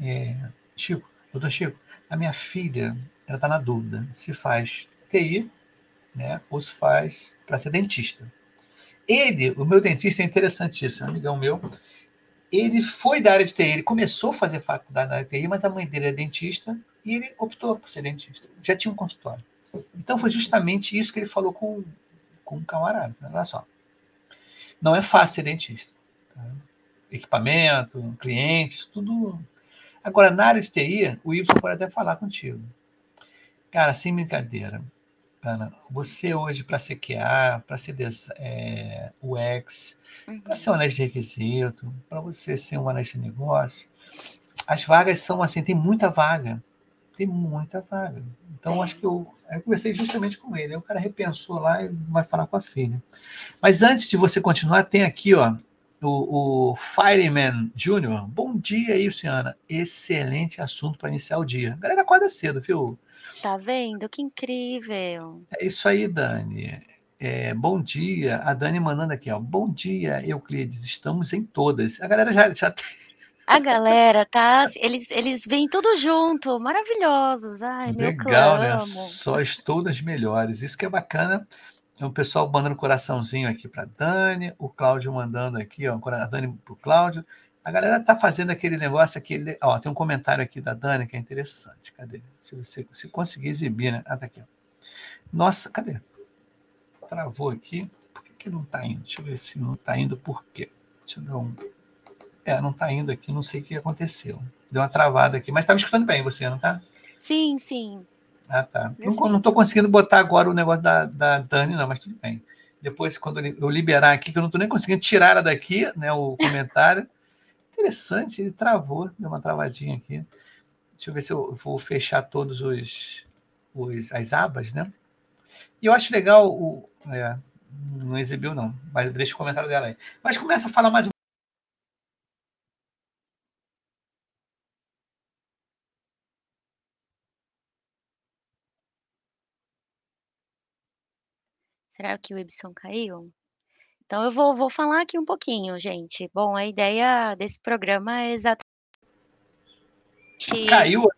É, Chico, doutor Chico, a minha filha, ela está na dúvida se faz TI, né, ou se faz para ser dentista. Ele, o meu dentista é interessantíssimo, amigão meu, ele foi da área de TI, ele começou a fazer faculdade na área de TI, mas a mãe dele é dentista e ele optou por ser dentista. Já tinha um consultório. Então foi justamente isso que ele falou com, com um camarada. Olha só. Não é fácil ser dentista. Tá? Equipamento, clientes, tudo Agora, na área de TI, o Y pode até falar contigo. Cara, sem brincadeira. Cara, você hoje, para ser QA, para ser é, UX, uhum. para ser um analista de requisito, para você ser um analista de negócio, as vagas são assim, tem muita vaga. Tem muita vaga. Então, acho que eu, eu conversei justamente com ele. Aí o cara repensou lá e vai falar com a filha. Mas antes de você continuar, tem aqui, ó, o, o Fireman Júnior. Bom dia aí, Luciana. Excelente assunto para iniciar o dia. A galera acorda cedo, viu? Tá vendo? Que incrível. É isso aí, Dani. É, bom dia. A Dani mandando aqui, ó. Bom dia, Euclides. Estamos em todas. A galera já, já tem. A galera, tá? Eles, eles vêm tudo junto, maravilhosos. Ai, Legal, né? Só estou das melhores. Isso que é bacana é o pessoal mandando coraçãozinho aqui para Dani, o Cláudio mandando aqui, ó, a Dani para o Cláudio. A galera tá fazendo aquele negócio aqui. Ó, tem um comentário aqui da Dani que é interessante. Cadê? Se você se conseguir exibir, né? Ah, tá aqui. Ó. Nossa, cadê? Travou aqui. Por que, que não está indo? Deixa eu ver se não está indo por quê. Deixa eu dar um. É, não está indo aqui, não sei o que aconteceu. Deu uma travada aqui, mas tá me escutando bem você, não tá? Sim, sim. Ah, tá. Não estou conseguindo botar agora o negócio da, da Dani, não, mas tudo bem. Depois, quando eu liberar aqui, que eu não estou nem conseguindo tirar ela daqui, né, o comentário. Interessante, ele travou, deu uma travadinha aqui. Deixa eu ver se eu vou fechar todos os, os as abas, né? E eu acho legal o. É, não exibiu, não, mas deixa o comentário dela aí. Mas começa a falar mais um Será que o Ibson caiu? Então eu vou, vou falar aqui um pouquinho, gente. Bom, a ideia desse programa é exatamente. Caiu?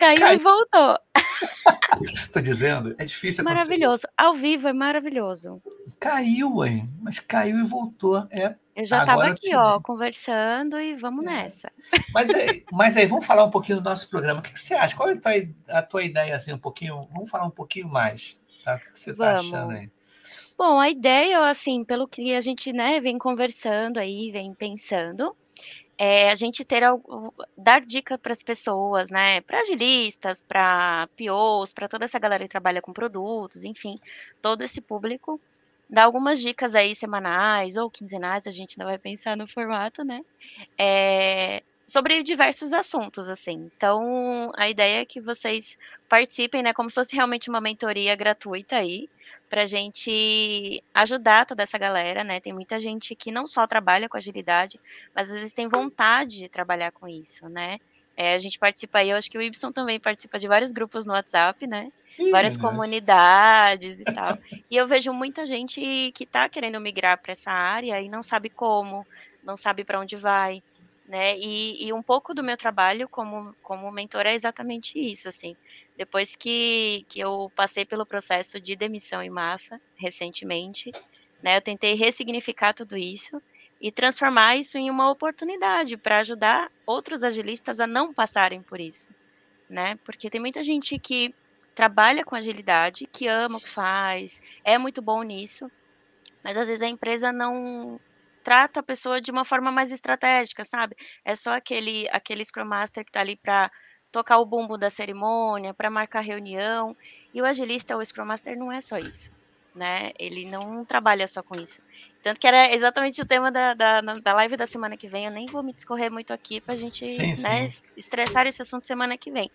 Caiu, caiu. e voltou. Tô dizendo, é difícil Maravilhoso. Ao vivo é maravilhoso. Caiu, hein? Mas caiu e voltou. É. Eu já estava aqui, ó, conversando e vamos é. nessa. Mas, mas aí, vamos falar um pouquinho do nosso programa. O que, que você acha? Qual é a tua, a tua ideia, assim, um pouquinho? Vamos falar um pouquinho mais Tá? O que você está achando aí? Bom, a ideia, assim, pelo que a gente né, vem conversando aí, vem pensando, é a gente ter algo, dar dica para as pessoas, né, para agilistas, para POs, para toda essa galera que trabalha com produtos, enfim, todo esse público, dar algumas dicas aí semanais ou quinzenais, a gente ainda vai pensar no formato, né, é, sobre diversos assuntos, assim. Então, a ideia é que vocês participem, né, como se fosse realmente uma mentoria gratuita aí, para a gente ajudar toda essa galera, né? Tem muita gente que não só trabalha com agilidade, mas às vezes tem vontade de trabalhar com isso, né? É, a gente participa aí, eu acho que o Ibson também participa de vários grupos no WhatsApp, né? Várias comunidades e tal. e eu vejo muita gente que está querendo migrar para essa área e não sabe como, não sabe para onde vai, né? E, e, um pouco do meu trabalho como, como mentor é exatamente isso, assim. Depois que, que eu passei pelo processo de demissão em massa, recentemente, né, eu tentei ressignificar tudo isso e transformar isso em uma oportunidade para ajudar outros agilistas a não passarem por isso, né? Porque tem muita gente que trabalha com agilidade, que ama o que faz, é muito bom nisso, mas às vezes a empresa não trata a pessoa de uma forma mais estratégica, sabe? É só aquele aquele Scrum Master que está ali para tocar o bumbo da cerimônia, para marcar reunião. E o agilista, o Scrum Master, não é só isso, né? Ele não trabalha só com isso. Tanto que era exatamente o tema da, da, da live da semana que vem. Eu nem vou me discorrer muito aqui para a gente sim, né, sim. estressar esse assunto semana que vem.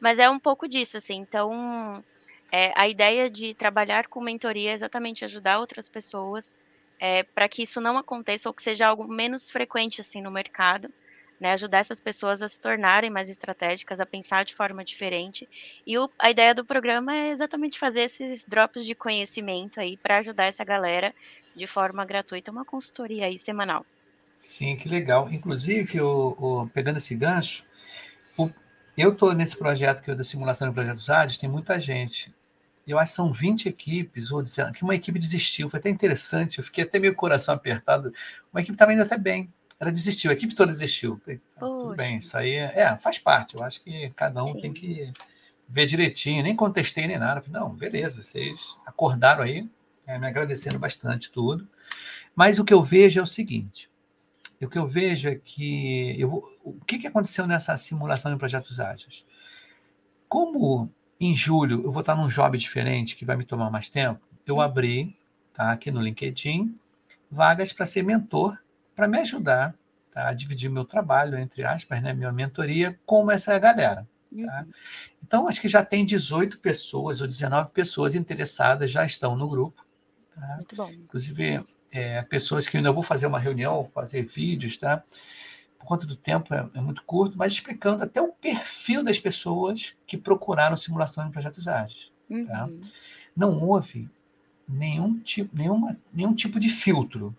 Mas é um pouco disso, assim. Então, é, a ideia de trabalhar com mentoria é exatamente ajudar outras pessoas é, para que isso não aconteça ou que seja algo menos frequente assim no mercado né, ajudar essas pessoas a se tornarem mais estratégicas, a pensar de forma diferente. E o, a ideia do programa é exatamente fazer esses drops de conhecimento aí para ajudar essa galera de forma gratuita, uma consultoria aí semanal. Sim, que legal. Inclusive, o, o pegando esse gancho, o, eu estou nesse projeto que é da simulação de projetos ADES, tem muita gente. Eu acho que são 20 equipes, ou que uma equipe desistiu, foi até interessante, eu fiquei até meio coração apertado. Uma equipe estava indo até bem, ela desistiu, a equipe toda desistiu. Ah, tudo bem, isso aí é, é, faz parte. Eu acho que cada um Sim. tem que ver direitinho. Nem contestei nem nada. Não, beleza, vocês acordaram aí, é, me agradecendo bastante tudo. Mas o que eu vejo é o seguinte: o que eu vejo é que eu, o que, que aconteceu nessa simulação de projetos ágeis? Como em julho eu vou estar num job diferente que vai me tomar mais tempo, eu abri tá, aqui no LinkedIn vagas para ser mentor para me ajudar tá, a dividir o meu trabalho, entre aspas, né, minha mentoria, com essa galera. Tá? Uhum. Então, acho que já tem 18 pessoas ou 19 pessoas interessadas, já estão no grupo. Tá? Muito bom. Inclusive, é, pessoas que ainda vou fazer uma reunião, fazer vídeos, tá? Por conta do tempo é, é, muito curto, mas explicando até o perfil das pessoas que procuraram simulação de projetos ágeis. Tá? Uhum. Não houve nenhum tipo, nenhuma, nenhum tipo de filtro.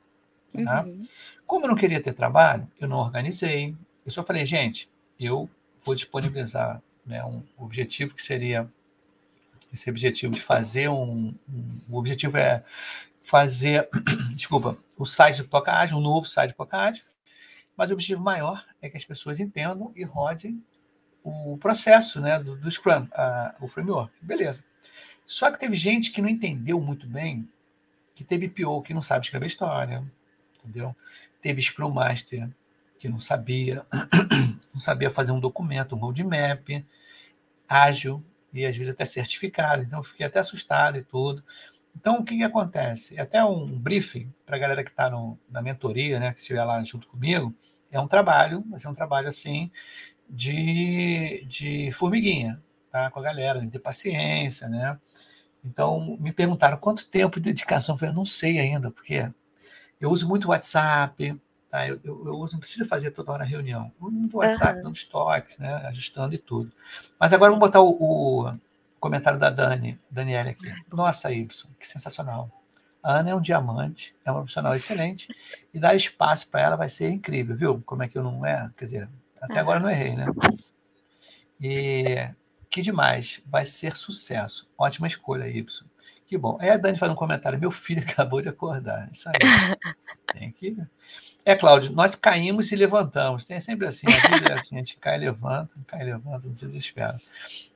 Tá? Uhum. Como eu não queria ter trabalho, eu não organizei. Eu só falei, gente, eu vou disponibilizar né, um objetivo que seria esse objetivo de fazer um, um o objetivo é fazer, desculpa, o site do Pocahad, um novo site do Pocahad, mas o objetivo maior é que as pessoas entendam e rodem o processo né, do, do Scrum, a, o framework. Beleza. Só que teve gente que não entendeu muito bem, que teve PO que não sabe escrever história, entendeu? Teve Scrum Master que não sabia, não sabia fazer um documento, um roadmap, ágil e às vezes até certificado. Então, eu fiquei até assustado e tudo. Então, o que, que acontece? Até um briefing para a galera que está na mentoria, né, que estiver lá junto comigo, é um trabalho, mas é um trabalho assim de, de formiguinha, tá? Com a galera, de ter paciência, né? Então, me perguntaram quanto tempo de dedicação. Eu falei, não sei ainda, porque eu uso muito WhatsApp, tá? eu, eu, eu uso, não precisa fazer toda hora reunião. Eu uso muito WhatsApp, uhum. dando toques, né? ajustando e tudo. Mas agora vamos botar o, o comentário da Dani, Daniela aqui. Nossa, Y, que sensacional. A Ana é um diamante, é uma profissional excelente, e dar espaço para ela vai ser incrível, viu? Como é que eu não é? Quer dizer, até agora eu não errei, né? E Que demais, vai ser sucesso. Ótima escolha, Y. Que bom. É a Dani faz um comentário. Meu filho acabou de acordar. Isso aí. Tem que. É, Cláudio, nós caímos e levantamos. Tem sempre assim, a vida é assim, a gente cai e levanta, cai e levanta, não se desespera.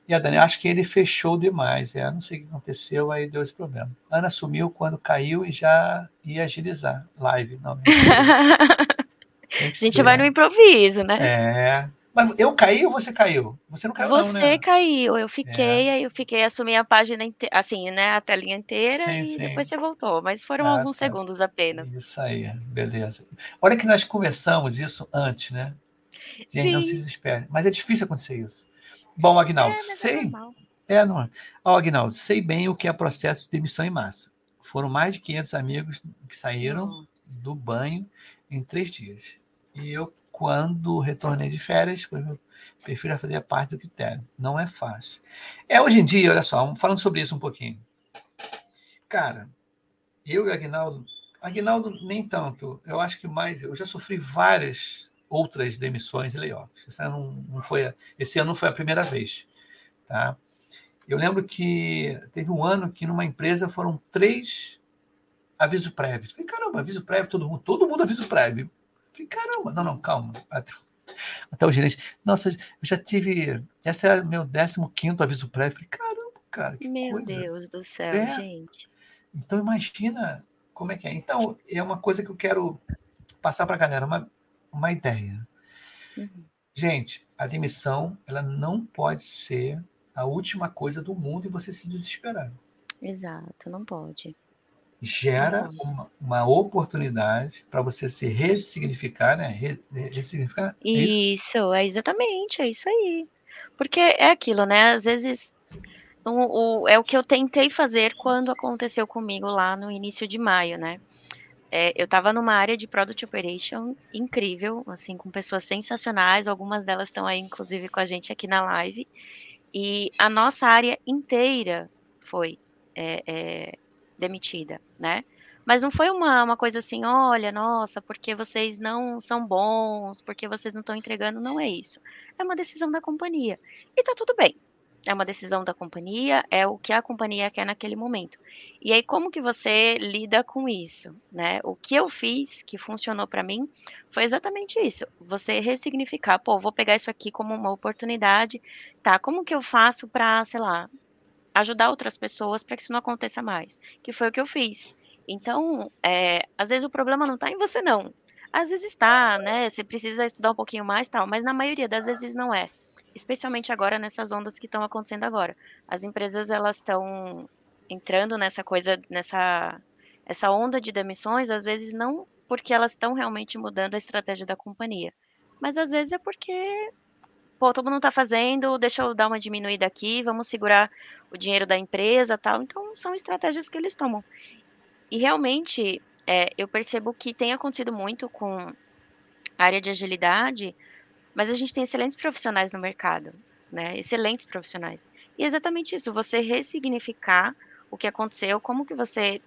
E a Dani, acho que ele fechou demais. É, não sei o que aconteceu, aí deu esse problema. Ana sumiu quando caiu e já ia agilizar. Live, não. a gente ser. vai no improviso, né? É. Mas eu caí ou você caiu? Você não caiu, Você não, né? caiu, eu fiquei, é. aí eu fiquei, assumi a página inteira, assim, né, a telinha inteira sim, e sim. depois você voltou. Mas foram ah, alguns tá. segundos apenas. Isso aí, beleza. Olha que nós conversamos isso antes, né? Gente, sim. não se desespere. Mas é difícil acontecer isso. Bom, Agnaldo, é, sei. É, é, não. Ó, Agnaldo, sei bem o que é processo de demissão em massa. Foram mais de 500 amigos que saíram Nossa. do banho em três dias. E eu quando retornei de férias, prefiro fazer parte do critério. Não é fácil. É hoje em dia, olha só, falando sobre isso um pouquinho. Cara, eu e Agnaldo, Agnaldo nem tanto. Eu acho que mais, eu já sofri várias outras demissões e layoffs. Esse ano não foi, esse ano foi a primeira vez, tá? Eu lembro que teve um ano que numa empresa foram três aviso prévio. Falei, caramba, aviso prévio, todo mundo, todo mundo aviso prévio. Falei, caramba, não, não, calma. Até, até o gerente, nossa, eu já tive. Esse é meu 15 aviso prévio. Falei, caramba, cara, que meu coisa. Meu Deus do céu, é. gente. Então, imagina como é que é. Então, é uma coisa que eu quero passar para a galera, uma, uma ideia. Uhum. Gente, a demissão, ela não pode ser a última coisa do mundo e você se desesperar. Exato, não pode gera uma, uma oportunidade para você se ressignificar, né? Re, ressignificar? É isso? isso, é exatamente, é isso aí. Porque é aquilo, né? Às vezes o, o, é o que eu tentei fazer quando aconteceu comigo lá no início de maio, né? É, eu estava numa área de Product Operation incrível, assim, com pessoas sensacionais, algumas delas estão aí, inclusive, com a gente aqui na live, e a nossa área inteira foi é, é, demitida, né? Mas não foi uma, uma coisa assim, olha, nossa, porque vocês não são bons, porque vocês não estão entregando, não é isso. É uma decisão da companhia. E tá tudo bem. É uma decisão da companhia, é o que a companhia quer naquele momento. E aí, como que você lida com isso, né? O que eu fiz, que funcionou para mim, foi exatamente isso. Você ressignificar, pô, vou pegar isso aqui como uma oportunidade, tá? Como que eu faço para, sei lá, ajudar outras pessoas para que isso não aconteça mais, que foi o que eu fiz. Então, é, às vezes o problema não está em você, não. Às vezes está, né? Você precisa estudar um pouquinho mais, tal, mas na maioria das vezes não é. Especialmente agora nessas ondas que estão acontecendo agora. As empresas elas estão entrando nessa coisa, nessa essa onda de demissões, às vezes não porque elas estão realmente mudando a estratégia da companhia, mas às vezes é porque pô, todo mundo está fazendo, deixa eu dar uma diminuída aqui, vamos segurar o dinheiro da empresa tal. Então, são estratégias que eles tomam. E realmente, é, eu percebo que tem acontecido muito com a área de agilidade, mas a gente tem excelentes profissionais no mercado, né? Excelentes profissionais. E é exatamente isso, você ressignificar o que aconteceu, como que você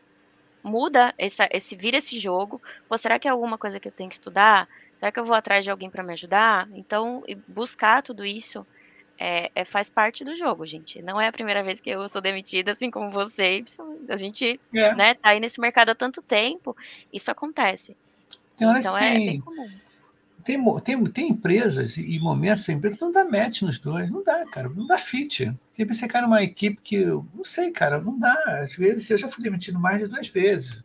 muda essa, esse vira esse jogo. Pô, será que é alguma coisa que eu tenho que estudar? Será que eu vou atrás de alguém para me ajudar? Então, buscar tudo isso é, é, faz parte do jogo, gente. Não é a primeira vez que eu sou demitida, assim como você, A gente é. né, tá aí nesse mercado há tanto tempo, isso acontece. Tem horas então, que é, tem, comum. Tem, tem, tem empresas e momentos da empresa que não dá match nos dois. Não dá, cara. Não dá fit. Tem você cai numa equipe que, não sei, cara, não dá. Às vezes eu já fui demitido mais de duas vezes.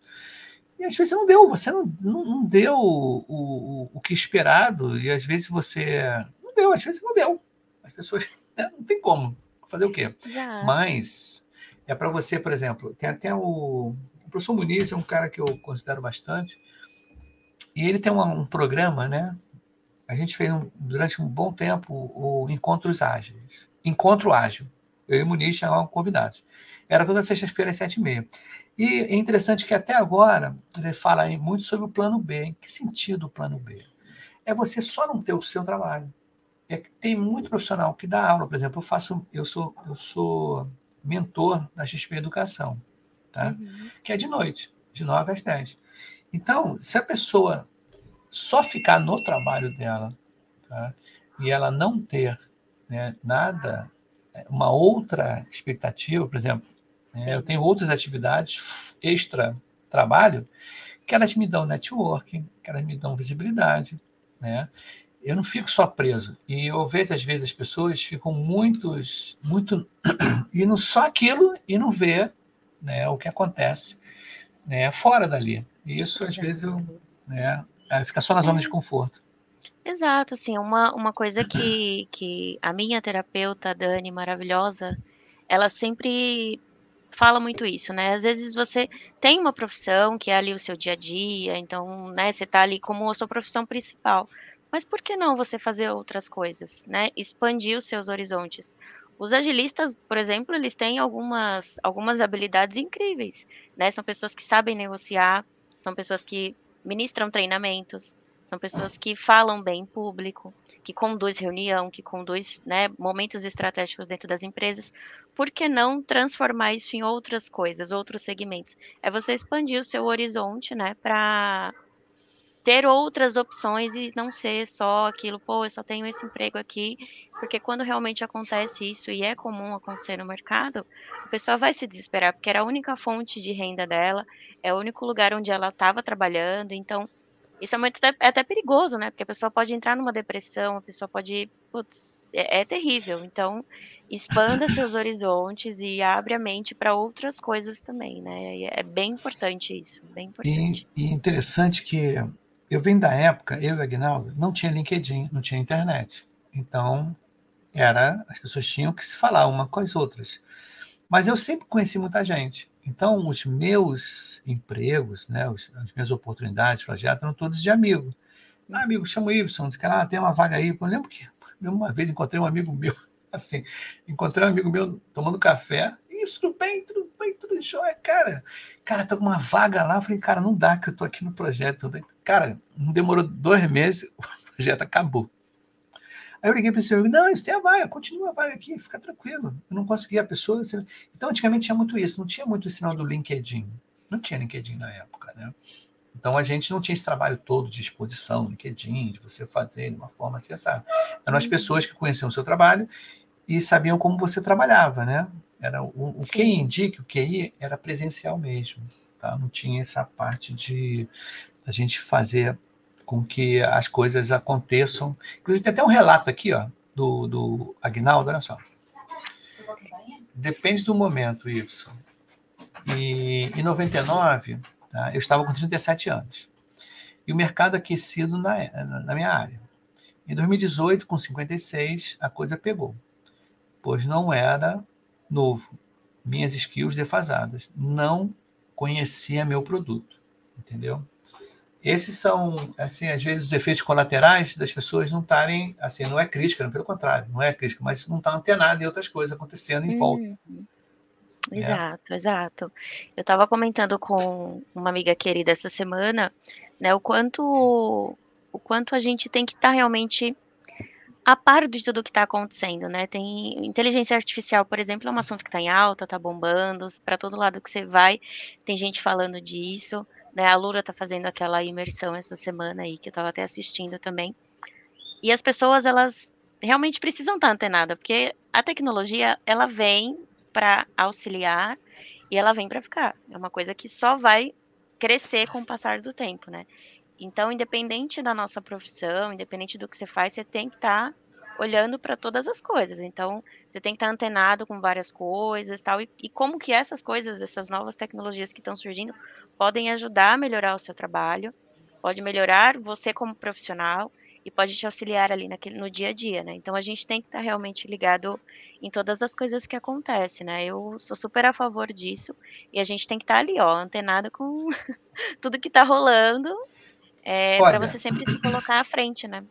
E às vezes não deu, você não, não, não deu o, o, o que esperado, e às vezes você. Não deu, às vezes não deu. As pessoas. Né, não tem como. Fazer o quê? Já. Mas é para você, por exemplo, tem até o. O professor Muniz é um cara que eu considero bastante. E ele tem um, um programa, né? A gente fez um, durante um bom tempo o Encontros Ágeis. Encontro Ágil. Eu e o Muniz chamavam convidados. Era toda sexta-feira às sete e meia. E é interessante que até agora ele fala muito sobre o plano B. Em que sentido o plano B? É você só não ter o seu trabalho. É que tem muito profissional que dá aula, por exemplo, eu faço, eu sou, eu sou mentor da XP Educação, tá? Uhum. Que é de noite, de 9 às 10. Então, se a pessoa só ficar no trabalho dela, tá? E ela não ter né, nada uma outra expectativa, por exemplo, né, eu tenho outras atividades extra trabalho que elas me dão networking, que elas me dão visibilidade, né? Eu não fico só preso. E eu vejo, às vezes, as pessoas ficam muitos, muito indo só aquilo e não vê né, o que acontece né, fora dali. E isso, às vezes, eu, né, fica só na zona de é. conforto. Exato, assim, uma, uma coisa que, que a minha terapeuta, Dani, maravilhosa, ela sempre fala muito isso, né? Às vezes você tem uma profissão que é ali o seu dia a dia, então, né, você tá ali como a sua profissão principal. Mas por que não você fazer outras coisas, né? Expandir os seus horizontes. Os agilistas, por exemplo, eles têm algumas, algumas habilidades incríveis, né? São pessoas que sabem negociar, são pessoas que ministram treinamentos, são pessoas que falam bem em público, que conduz reunião, que conduz né, momentos estratégicos dentro das empresas. Por que não transformar isso em outras coisas, outros segmentos? É você expandir o seu horizonte, né, para ter outras opções e não ser só aquilo, pô, eu só tenho esse emprego aqui, porque quando realmente acontece isso e é comum acontecer no mercado, a pessoa vai se desesperar, porque era a única fonte de renda dela, é o único lugar onde ela estava trabalhando, então isso é, muito, é até perigoso, né? Porque a pessoa pode entrar numa depressão, a pessoa pode. Putz, é, é terrível. Então, expanda seus horizontes e abre a mente para outras coisas também, né? É bem importante isso, bem importante. E, e interessante que eu venho da época, eu e o Agnaldo, não tinha LinkedIn, não tinha internet. Então, era as pessoas tinham que se falar uma com as outras. Mas eu sempre conheci muita gente. Então, os meus empregos, né, as minhas oportunidades, projetos, eram todos de amigo. Ah, amigo, chama o Y, diz que ah, tem uma vaga aí. Eu lembro que uma vez encontrei um amigo meu, assim, encontrei um amigo meu tomando café. Isso, tudo bem, tudo bem, tudo jóia, cara. Cara, tá com uma vaga lá. Eu falei, cara, não dá que eu tô aqui no projeto. Cara, não demorou dois meses, o projeto acabou. Aí eu liguei para esse amigo, não, isso tem a vaga, continua a vaga aqui, fica tranquilo. Eu não consegui a pessoa. Então, antigamente tinha muito isso, não tinha muito o sinal do LinkedIn. Não tinha LinkedIn na época, né? Então a gente não tinha esse trabalho todo de exposição, LinkedIn, de você fazer de uma forma assim, essa. Eram as pessoas que conheciam o seu trabalho e sabiam como você trabalhava, né? Era o, o QI indica, o QI era presencial mesmo, tá? Não tinha essa parte de a gente fazer com que as coisas aconteçam. Inclusive, tem até um relato aqui, ó, do, do Agnaldo, olha só. Depende do momento, Y. E em 99, tá, eu estava com 37 anos. E o mercado aquecido na, na minha área. Em 2018, com 56, a coisa pegou. Pois não era novo. Minhas skills defasadas. Não conhecia meu produto. Entendeu? Esses são, assim, às vezes os efeitos colaterais das pessoas não estarem, assim, não é crítica, não, pelo contrário, não é crítica, mas não está antenado em outras coisas acontecendo em volta. Uhum. Exato, é. exato. Eu estava comentando com uma amiga querida essa semana, né, o quanto o quanto a gente tem que estar tá realmente a par de tudo que está acontecendo, né? Tem inteligência artificial, por exemplo, é um assunto que está em alta, está bombando, para todo lado que você vai, tem gente falando disso. Né? A Lura tá fazendo aquela imersão essa semana aí, que eu estava até assistindo também. E as pessoas, elas realmente precisam estar antenadas, porque a tecnologia, ela vem para auxiliar e ela vem para ficar. É uma coisa que só vai crescer com o passar do tempo, né? Então, independente da nossa profissão, independente do que você faz, você tem que estar tá olhando para todas as coisas. Então, você tem que estar antenado com várias coisas tal, e, e como que essas coisas, essas novas tecnologias que estão surgindo, podem ajudar a melhorar o seu trabalho, pode melhorar você como profissional e pode te auxiliar ali naquele, no dia a dia, né? Então a gente tem que estar tá realmente ligado em todas as coisas que acontecem, né? Eu sou super a favor disso e a gente tem que estar tá ali, ó, antenado com tudo que está rolando, é, para você sempre se colocar à frente, né?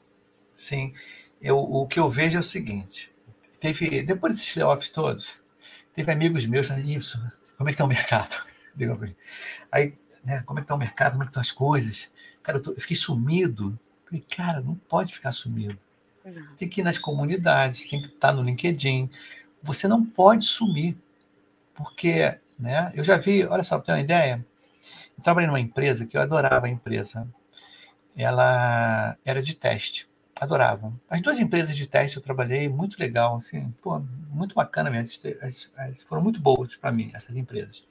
Sim, eu, o que eu vejo é o seguinte: teve depois desses layoffs todos, teve amigos meus falando isso, como é que está o mercado? Aí, né, como é que está o mercado, como é que estão as coisas? Cara, eu, tô, eu fiquei sumido. Falei, cara, não pode ficar sumido. Tem que ir nas comunidades, tem que estar no LinkedIn. Você não pode sumir. Porque, né, eu já vi, olha só, para ter uma ideia, eu trabalhei numa empresa que eu adorava a empresa. Ela era de teste. Adorava. As duas empresas de teste eu trabalhei, muito legal, assim, pô, muito bacana mesmo. As, as, foram muito boas para mim, essas empresas.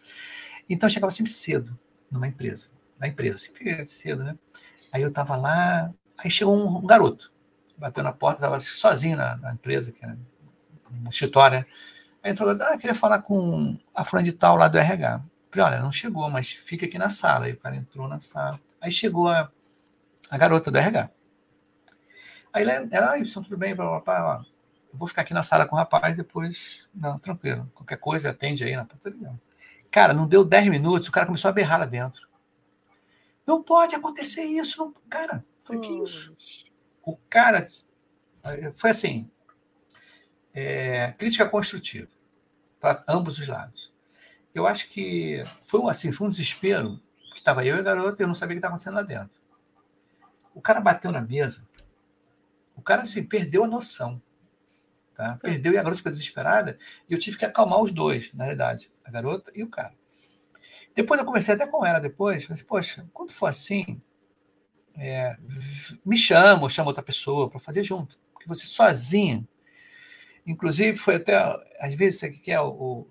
Então eu chegava sempre cedo numa empresa, na empresa, sempre cedo, né? Aí eu tava lá, aí chegou um, um garoto, bateu na porta, estava sozinho na, na, empresa, que era um escritório, né? Aí entrou, ah, queria falar com a fulana de tal lá do RH. Falei, olha, não chegou, mas fica aqui na sala. Aí o cara entrou na sala. Aí chegou a, a garota do RH. Aí ela, ela ah, tudo bem, blá, blá, blá, blá. Eu vou ficar aqui na sala com o rapaz, depois, não, tranquilo. Qualquer coisa, atende aí na porta. Cara, não deu 10 minutos, o cara começou a berrar lá dentro. Não pode acontecer isso. Não... Cara, foi que isso? O cara. Foi assim. É, crítica construtiva para ambos os lados. Eu acho que foi assim, foi um desespero, que estava eu e a garota, eu não sabia o que estava acontecendo lá dentro. O cara bateu na mesa, o cara assim, perdeu a noção. Tá? Perdeu e a garota ficou desesperada, e eu tive que acalmar os dois, na realidade, a garota e o cara. Depois eu conversei até com ela depois, falei assim, poxa, quando for assim, é, me chama ou chama outra pessoa para fazer junto. Porque você sozinho, inclusive foi até, às vezes, o que é o?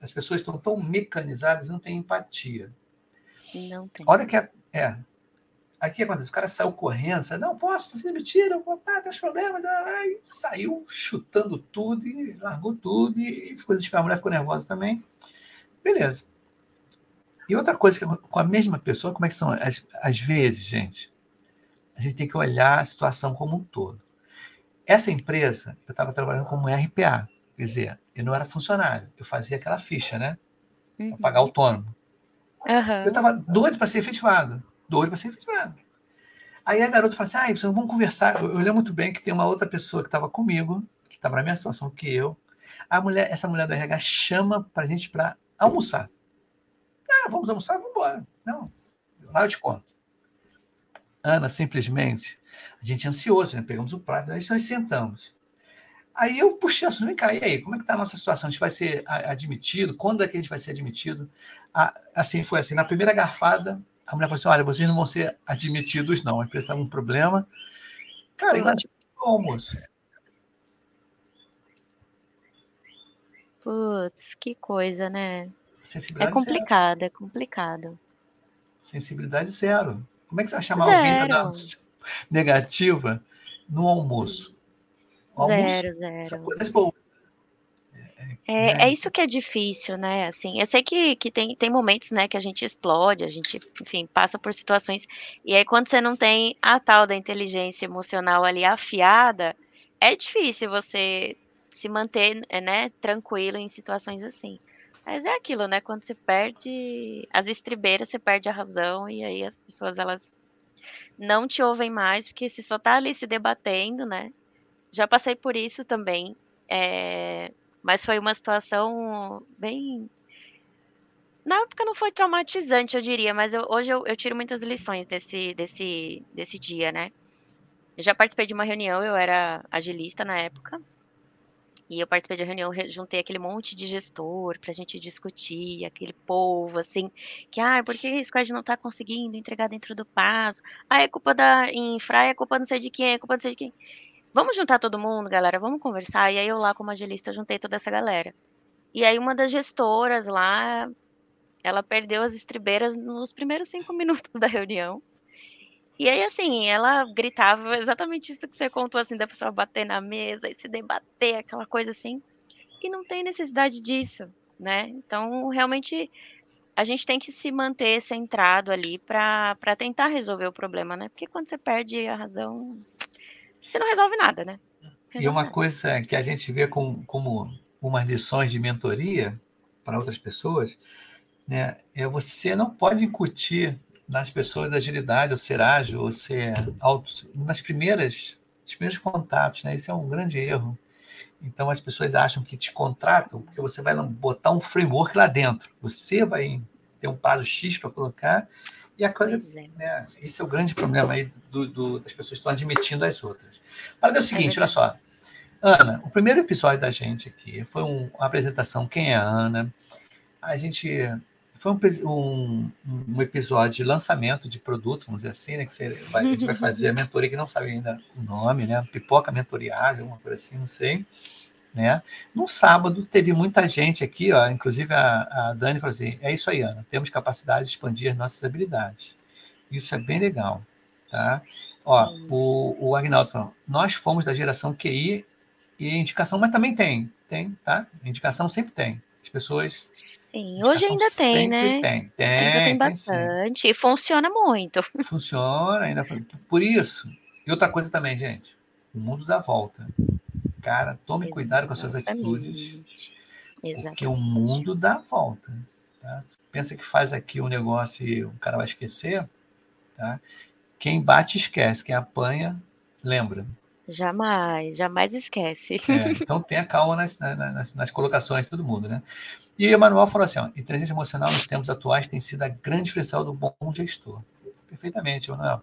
As pessoas estão tão mecanizadas e não têm empatia. Não tem. Olha que é, é Aqui acontece, o cara saiu correndo, saiu, não posso, você me tira, ah, tem os problemas, aí saiu chutando tudo e largou tudo e ficou desesperado. A mulher ficou nervosa também. Beleza. E outra coisa, que com a mesma pessoa, como é que são? Às, às vezes, gente, a gente tem que olhar a situação como um todo. Essa empresa, eu estava trabalhando como RPA, quer dizer, eu não era funcionário, eu fazia aquela ficha, né? Para uhum. pagar autônomo. Uhum. Eu estava doido para ser efetivado doido para ser efetivado. Aí a garota fala assim: ah, Y, vamos conversar. Eu, eu lembro muito bem que tem uma outra pessoa que estava comigo, que estava na mesma situação que eu. A mulher, essa mulher do RH chama para a gente para almoçar. Ah, vamos almoçar? Vamos embora. Não, lá eu te conto. Ana, simplesmente, a gente ansioso, né? Pegamos o prato, aí nós sentamos. Aí eu puxei assunto, vem cá, e aí, como é que está a nossa situação? A gente vai ser admitido? Quando é que a gente vai ser admitido? Ah, assim, foi assim, na primeira garfada, a mulher falou assim: olha, vocês não vão ser admitidos, não. A empresa está com um problema. Cara, e nós almoço. Putz, que coisa, né? É complicado, zero. é complicado. Sensibilidade zero. Como é que você vai chamar zero. alguém para dar negativa no almoço? almoço zero, zero. Coisas boas. É, né? é isso que é difícil, né? Assim, eu sei que, que tem, tem momentos, né, que a gente explode, a gente, enfim, passa por situações. E aí, quando você não tem a tal da inteligência emocional ali afiada, é difícil você se manter, né, tranquilo em situações assim. Mas é aquilo, né? Quando você perde as estribeiras, você perde a razão, e aí as pessoas elas não te ouvem mais, porque você só tá ali se debatendo, né? Já passei por isso também. É, mas foi uma situação bem. Na época não foi traumatizante, eu diria, mas eu, hoje eu, eu, tiro muitas lições desse, desse, desse dia, né? Eu já participei de uma reunião, eu era agilista na época, e eu participei de uma reunião, juntei aquele monte de gestor para a gente discutir, aquele povo, assim, que, ah, por que o Squad não está conseguindo entregar dentro do prazo? Ah, é culpa da infra, é culpa não sei de quem, é culpa não sei de quem. Vamos juntar todo mundo, galera, vamos conversar. E aí eu lá, como agilista, juntei toda essa galera. E aí uma das gestoras lá, ela perdeu as estribeiras nos primeiros cinco minutos da reunião. E aí, assim, ela gritava exatamente isso que você contou, assim, da pessoa bater na mesa e se debater, aquela coisa assim. E não tem necessidade disso, né? Então, realmente, a gente tem que se manter centrado ali para tentar resolver o problema, né? Porque quando você perde a razão, você não resolve nada, né? Resolve e uma nada. coisa que a gente vê com, como umas lições de mentoria para outras pessoas, né, é você não pode incutir nas pessoas agilidade, ou ser ágil, ou ser auto, nas primeiras, nos primeiros contatos, né? Isso é um grande erro. Então as pessoas acham que te contratam porque você vai botar um framework lá dentro. Você vai ter um prazo X para colocar e a coisa, é. né, esse é o grande problema aí do, do, das pessoas que estão admitindo as outras. Para é o seguinte, olha só. Ana, o primeiro episódio da gente aqui foi um, uma apresentação Quem é a Ana? A gente foi um, um, um, episódio de lançamento de produto, vamos dizer assim, né? Que você vai, a gente vai fazer a mentoria, que não sabe ainda o nome, né? Pipoca mentoriada, alguma coisa assim, não sei. Né? No sábado teve muita gente aqui, ó, inclusive a, a Dani falou assim: é isso aí, Ana, temos capacidade de expandir nossas habilidades. Isso é bem legal. Tá? Ó, o, o Agnaldo falou: nós fomos da geração QI e indicação, mas também tem, tem, tá? Indicação sempre tem. As pessoas Sim, hoje ainda tem, né? Tem, tem, ainda tem, bastante. E funciona muito. Funciona, ainda. Por isso. E outra coisa também, gente. O mundo dá volta. Cara, tome Exatamente. cuidado com as suas atitudes. Exatamente. Porque o mundo dá volta. Tá? Pensa que faz aqui um negócio e o cara vai esquecer. Tá? Quem bate, esquece. Quem apanha, lembra. Jamais, jamais esquece. É, então tenha calma nas, nas, nas, colocações de todo mundo, né? E o Emanuel falou assim: ó, inteligência emocional nos tempos atuais tem sido a grande diferencial do bom gestor. Perfeitamente, Emanuel.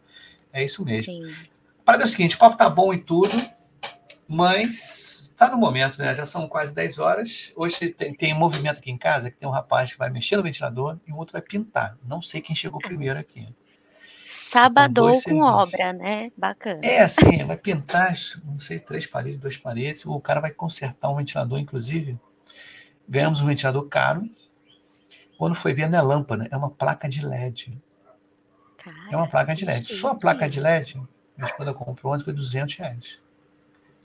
É isso mesmo. Sim. Para é o seguinte: o papo tá bom e tudo, mas tá no momento, né? Já são quase 10 horas. Hoje tem, tem um movimento aqui em casa que tem um rapaz que vai mexer no ventilador e o outro vai pintar. Não sei quem chegou primeiro aqui. Sábado com obra, né? Bacana. É assim, vai pintar, não sei, três paredes, duas paredes. O cara vai consertar um ventilador, inclusive Ganhamos um ventilador caro. Quando foi ver, não é lâmpada, é uma placa de LED. é uma placa de LED. Só a placa de LED, minha esposa comprou ontem, foi 200 reais.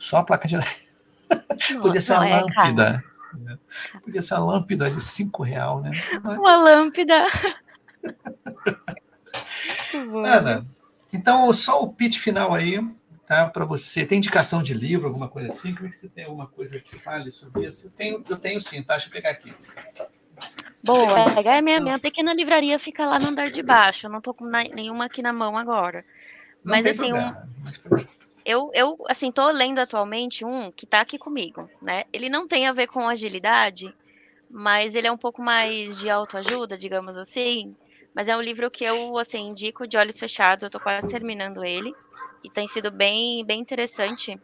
Só a placa de. Nossa, Podia ser uma é lâmpada. Né? Podia ser uma lâmpada de 5 reais, né? Mas... Uma lâmpada. Ana, então só o pitch final aí tá? Para você. Tem indicação de livro, alguma coisa assim? Como é que você tem alguma coisa que fale sobre isso? Eu tenho, eu tenho sim, tá? Deixa eu pegar aqui. Boa, pegar minha, minha pequena livraria fica lá no andar de baixo. Eu não tô com nenhuma aqui na mão agora. Não Mas assim, um, eu, eu assim, tô lendo atualmente um que tá aqui comigo, né? Ele não tem a ver com agilidade, mas ele é um pouco mais de autoajuda, digamos assim. Mas é um livro que eu, assim, indico de olhos fechados. Eu tô quase terminando ele e tem sido bem, bem interessante,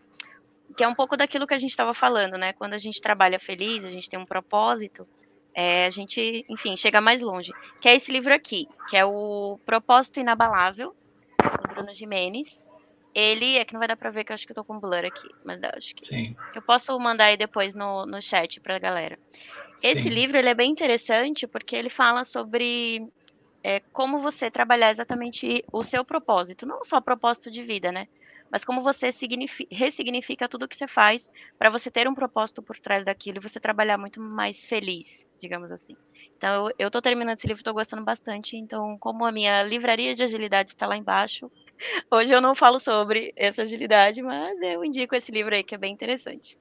que é um pouco daquilo que a gente estava falando, né? Quando a gente trabalha feliz, a gente tem um propósito, é, a gente, enfim, chega mais longe. Que é esse livro aqui, que é o Propósito Inabalável, do Bruno Jimenez. Ele, é que não vai dar para ver que eu acho que eu tô com blur aqui, mas acho que Sim. eu posso mandar aí depois no, no chat pra galera. Esse Sim. livro, ele é bem interessante porque ele fala sobre é, como você trabalhar exatamente o seu propósito, não só propósito de vida, né? Mas como você ressignifica tudo que você faz para você ter um propósito por trás daquilo e você trabalhar muito mais feliz, digamos assim. Então, eu estou terminando esse livro, estou gostando bastante. Então, como a minha livraria de agilidade está lá embaixo, hoje eu não falo sobre essa agilidade, mas eu indico esse livro aí, que é bem interessante.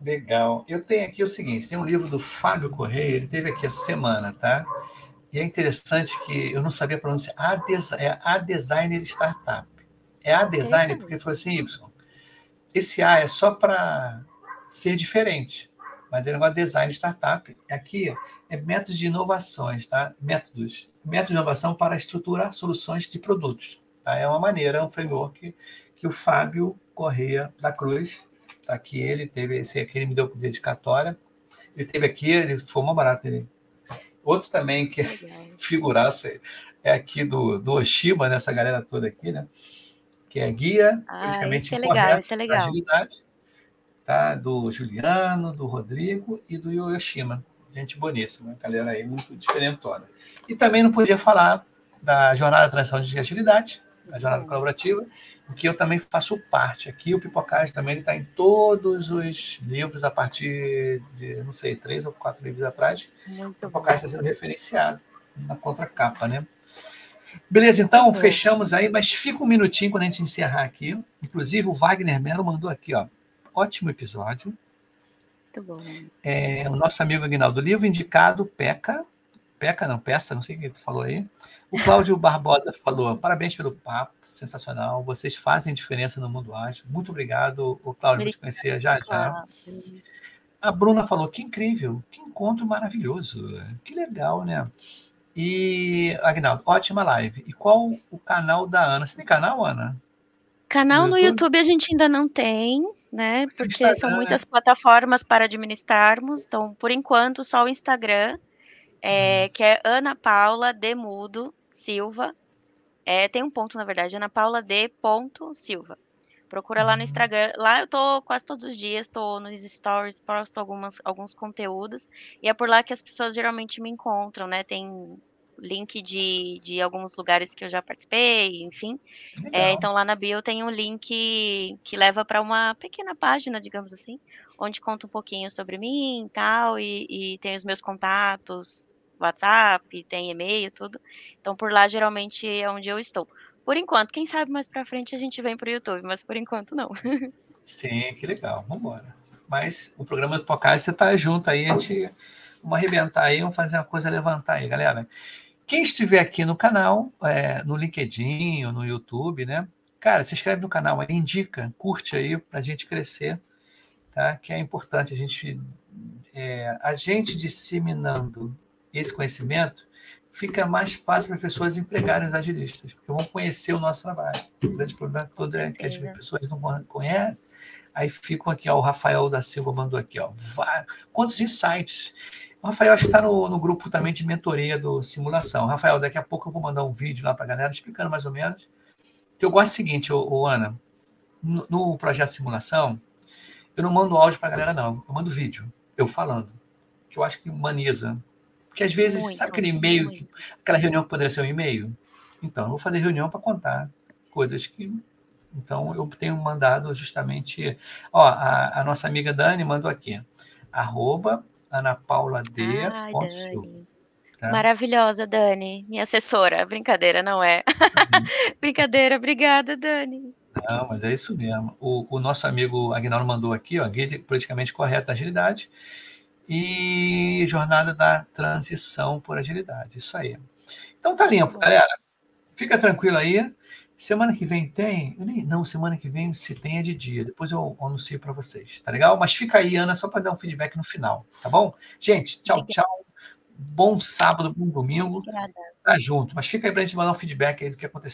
Legal. Eu tenho aqui o seguinte: tem um livro do Fábio Correia, ele teve aqui essa semana, tá? E é interessante que eu não sabia a pronúncia. A é a Designer Startup. É a Designer porque foi assim, Y. Esse A é só para ser diferente. Mas é negócio Design Startup. Aqui é métodos de inovações, tá? Métodos. Métodos de inovação para estruturar soluções de produtos. Tá? É uma maneira, é um framework que o Fábio Correia da Cruz, tá aqui ele, teve esse aqui, ele me deu dedicatória. Ele teve aqui, ele foi uma barata, ele Outro também que é figuraça é aqui do, do Oshima, nessa galera toda aqui, né? Que é guia, ah, praticamente é legal, é legal. agilidade, tá? Do Juliano, do Rodrigo e do Yoshima. Gente boníssima, galera aí muito diferentona. E também não podia falar da Jornada de Transição de Agilidade, a jornada colaborativa, em que eu também faço parte. Aqui o Pipocage também está em todos os livros a partir de, não sei, três ou quatro livros atrás. Muito o Pipocage está sendo referenciado na contracapa, né? Beleza, então fechamos aí, mas fica um minutinho quando a gente encerrar aqui. Inclusive, o Wagner Melo mandou aqui, ó. Ótimo episódio. Muito bom. É, o nosso amigo Aguinaldo, livro indicado, PECA, Peca, não, peça, não sei o que tu falou aí. O Cláudio Barbosa falou: parabéns pelo papo, sensacional. Vocês fazem diferença no mundo ágil. Muito obrigado, o Cláudio, vou te conhecer já já. A Bruna falou: que incrível, que encontro maravilhoso, que legal, né? E, Agnaldo, ótima live. E qual o canal da Ana? Você tem canal, Ana? Canal no YouTube, no YouTube a gente ainda não tem, né? Porque são muitas plataformas para administrarmos. Então, por enquanto, só o Instagram. É, que é Ana Paula Demudo Silva. É, tem um ponto, na verdade, Ana Paula D. Ponto Silva. Procura lá no Instagram. Lá eu tô quase todos os dias, tô nos stories, posto algumas, alguns conteúdos. E é por lá que as pessoas geralmente me encontram, né? Tem link de, de alguns lugares que eu já participei, enfim. É, então lá na bio tem um link que leva para uma pequena página, digamos assim, onde conta um pouquinho sobre mim e tal, e, e tem os meus contatos, WhatsApp, tem e-mail, tudo. Então por lá geralmente é onde eu estou. Por enquanto, quem sabe mais para frente a gente vem para o YouTube, mas por enquanto não. Sim, que legal, vamos embora. Mas o programa do Podcast você tá junto aí, a gente vamos arrebentar aí, vamos fazer uma coisa levantar aí, galera. Quem estiver aqui no canal, é, no LinkedIn ou no YouTube, né? Cara, se inscreve no canal, indica, curte aí para a gente crescer, tá? Que é importante a gente, é, a gente disseminando esse conhecimento, fica mais fácil para as pessoas empregarem os agilistas, porque vão conhecer o nosso trabalho. O grande problema todo é que as pessoas não conhecem, aí ficam aqui, ó, o Rafael da Silva mandou aqui, ó, quantos insights o Rafael acho que está no, no, grupo também de mentoria do simulação. Rafael, daqui a pouco eu vou mandar um vídeo lá para a galera explicando mais ou menos. Eu gosto do seguinte, ô, ô Ana, no, no, projeto simulação, eu não mando áudio para a galera, não. Eu mando vídeo, eu falando. Que eu acho que humaniza. Porque às vezes, muito, sabe aquele e-mail, que, aquela reunião que poderia ser um e-mail? Então, eu vou fazer reunião para contar coisas que. Então, eu tenho mandado justamente. Ó, a, a nossa amiga Dani mandou aqui. Arroba Ana Paula D. Ai, Dani. Tá? Maravilhosa, Dani, minha assessora. Brincadeira, não é? Uhum. Brincadeira, obrigada, Dani. Não, mas é isso mesmo. O, o nosso amigo Agnaldo mandou aqui, ó, guia politicamente correto da agilidade e jornada da transição por agilidade. Isso aí. Então tá limpo, galera. Fica tranquilo aí. Semana que vem tem? Não, semana que vem se tem é de dia. Depois eu anuncio para vocês, tá legal? Mas fica aí, Ana, só para dar um feedback no final, tá bom? Gente, tchau, Obrigada. tchau. Bom sábado, bom domingo. Obrigada. Tá junto. Mas fica aí para a gente mandar um feedback aí do que aconteceu.